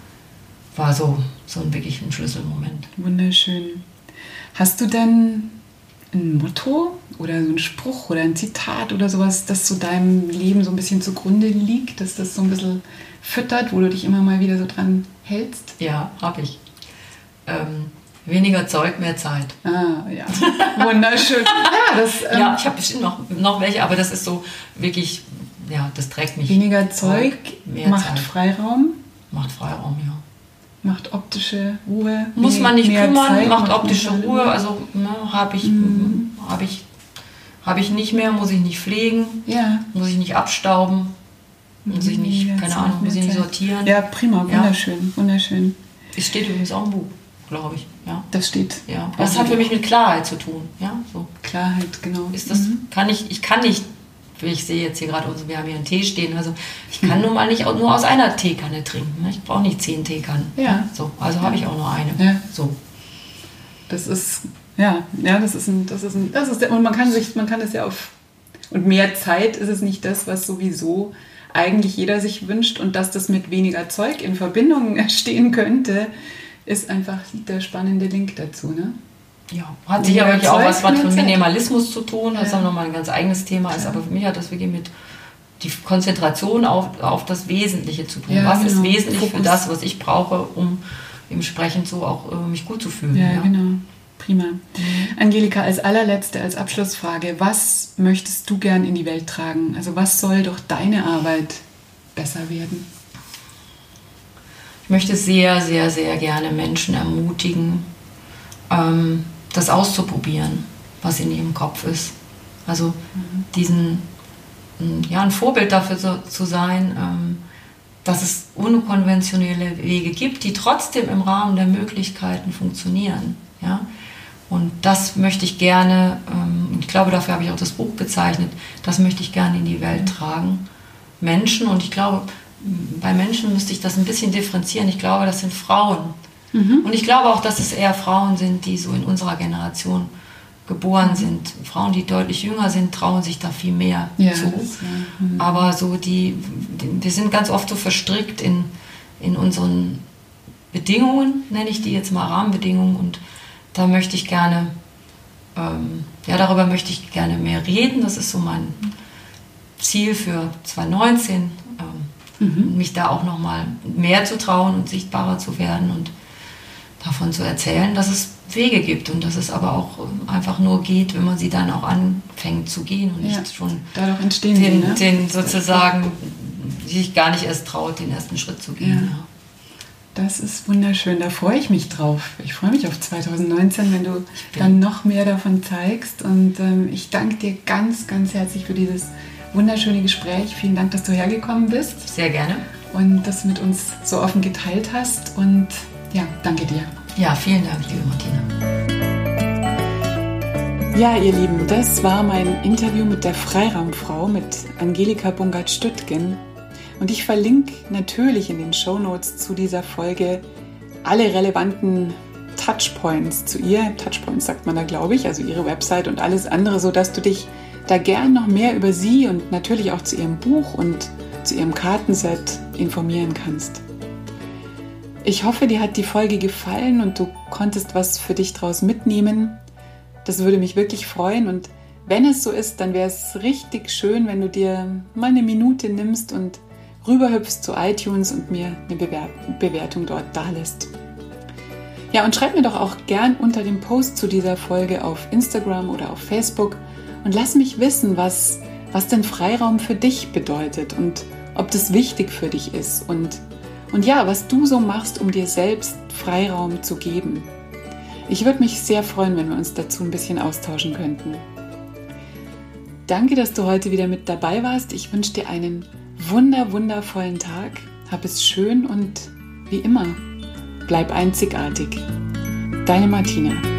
war so, so ein wirklich ein Schlüsselmoment. Wunderschön. Hast du denn ein Motto oder so ein Spruch oder ein Zitat oder sowas, das zu deinem Leben so ein bisschen zugrunde liegt, dass das so ein bisschen füttert, wo du dich immer mal wieder so dran hältst? Ja, habe ich. Ähm, weniger Zeug, mehr Zeit. Ah, ja. Wunderschön. ja, das, ähm, ja, ich habe bestimmt noch, noch welche, aber das ist so wirklich, ja, das trägt mich. Weniger Zeug, Zeug macht Zeit. Freiraum. Macht Freiraum, ja macht optische Ruhe. Muss man nicht kümmern, Zeit, macht optische Ruhe. Also ne, habe ich, mhm. hab ich, hab ich nicht mehr, muss ich nicht pflegen, ja. muss ich nicht abstauben, muss ich nicht, keine Zeit, Ahnung, muss ich nicht sortieren. Ja, prima, wunderschön, ja. wunderschön. Es steht übrigens auch im Buch, glaube ich. Ja. Das steht. Ja. Das hat für mich mit Klarheit zu tun. Ja, so. Klarheit, genau. Ist das, mhm. kann ich, ich kann nicht ich sehe jetzt hier gerade, wir haben hier einen Tee stehen. Also ich kann nun mal nicht nur aus einer Teekanne trinken. Ne? Ich brauche nicht zehn Teekannen. Ja. So, also habe ich auch nur eine. Ja. So. Das ist, ja, ja, das ist ein, das ist ein, das ist und man kann sich, man kann das ja auf, und mehr Zeit ist es nicht das, was sowieso eigentlich jeder sich wünscht und dass das mit weniger Zeug in Verbindung stehen könnte, ist einfach der spannende Link dazu, ne? Ja, hat sicher wirklich auch was, was mit Minimalismus zu tun. Das ja. ist nochmal ein ganz eigenes Thema. Ist, aber für mich hat das wirklich mit die Konzentration auf, auf das Wesentliche zu tun. Ja, was genau. ist wesentlich Fokus. für das, was ich brauche, um entsprechend so auch äh, mich gut zu fühlen. Ja, ja. genau. Prima. Mhm. Angelika, als allerletzte, als Abschlussfrage, was möchtest du gern in die Welt tragen? Also was soll durch deine Arbeit besser werden? Ich möchte sehr, sehr, sehr gerne Menschen ermutigen, ähm, das auszuprobieren, was in ihrem Kopf ist. Also mhm. diesen, ja, ein Vorbild dafür so, zu sein, ähm, dass es unkonventionelle Wege gibt, die trotzdem im Rahmen der Möglichkeiten funktionieren. Ja? Und das möchte ich gerne, ähm, ich glaube, dafür habe ich auch das Buch bezeichnet, das möchte ich gerne in die Welt mhm. tragen. Menschen, und ich glaube, bei Menschen müsste ich das ein bisschen differenzieren. Ich glaube, das sind Frauen. Mhm. Und ich glaube auch, dass es eher Frauen sind, die so in unserer Generation geboren sind. Frauen, die deutlich jünger sind, trauen sich da viel mehr ja, zu. Das, ja. mhm. Aber so die, die, wir sind ganz oft so verstrickt in, in unseren Bedingungen, nenne ich die jetzt mal Rahmenbedingungen. Und da möchte ich gerne, ähm, ja, darüber möchte ich gerne mehr reden. Das ist so mein Ziel für 2019, ähm, mhm. mich da auch nochmal mehr zu trauen und sichtbarer zu werden und davon zu erzählen, dass es Wege gibt und dass es aber auch ähm, einfach nur geht, wenn man sie dann auch anfängt zu gehen und Ja, nicht schon Dadurch entstehen den, sie, ne? den sozusagen sich gar nicht erst traut, den ersten Schritt zu gehen. Ja. Das ist wunderschön, da freue ich mich drauf. Ich freue mich auf 2019, wenn du dann noch mehr davon zeigst. Und ähm, ich danke dir ganz, ganz herzlich für dieses wunderschöne Gespräch. Vielen Dank, dass du hergekommen bist Sehr gerne. und das mit uns so offen geteilt hast. Und ja, danke dir. Ja, vielen Dank, liebe Martina. Ja, ihr Lieben, das war mein Interview mit der Freiraumfrau, mit Angelika Bungert-Stüttgen. Und ich verlinke natürlich in den Shownotes zu dieser Folge alle relevanten Touchpoints zu ihr. Touchpoints sagt man da, glaube ich, also ihre Website und alles andere, sodass du dich da gern noch mehr über sie und natürlich auch zu ihrem Buch und zu ihrem Kartenset informieren kannst. Ich hoffe, dir hat die Folge gefallen und du konntest was für dich draus mitnehmen. Das würde mich wirklich freuen und wenn es so ist, dann wäre es richtig schön, wenn du dir mal eine Minute nimmst und rüberhüpfst zu iTunes und mir eine Bewer- Bewertung dort dalässt. Ja, und schreib mir doch auch gern unter dem Post zu dieser Folge auf Instagram oder auf Facebook und lass mich wissen, was, was denn Freiraum für dich bedeutet und ob das wichtig für dich ist und, und ja, was du so machst, um dir selbst Freiraum zu geben. Ich würde mich sehr freuen, wenn wir uns dazu ein bisschen austauschen könnten. Danke, dass du heute wieder mit dabei warst. Ich wünsche dir einen wunder, wundervollen Tag. Hab es schön und wie immer, bleib einzigartig. Deine Martina.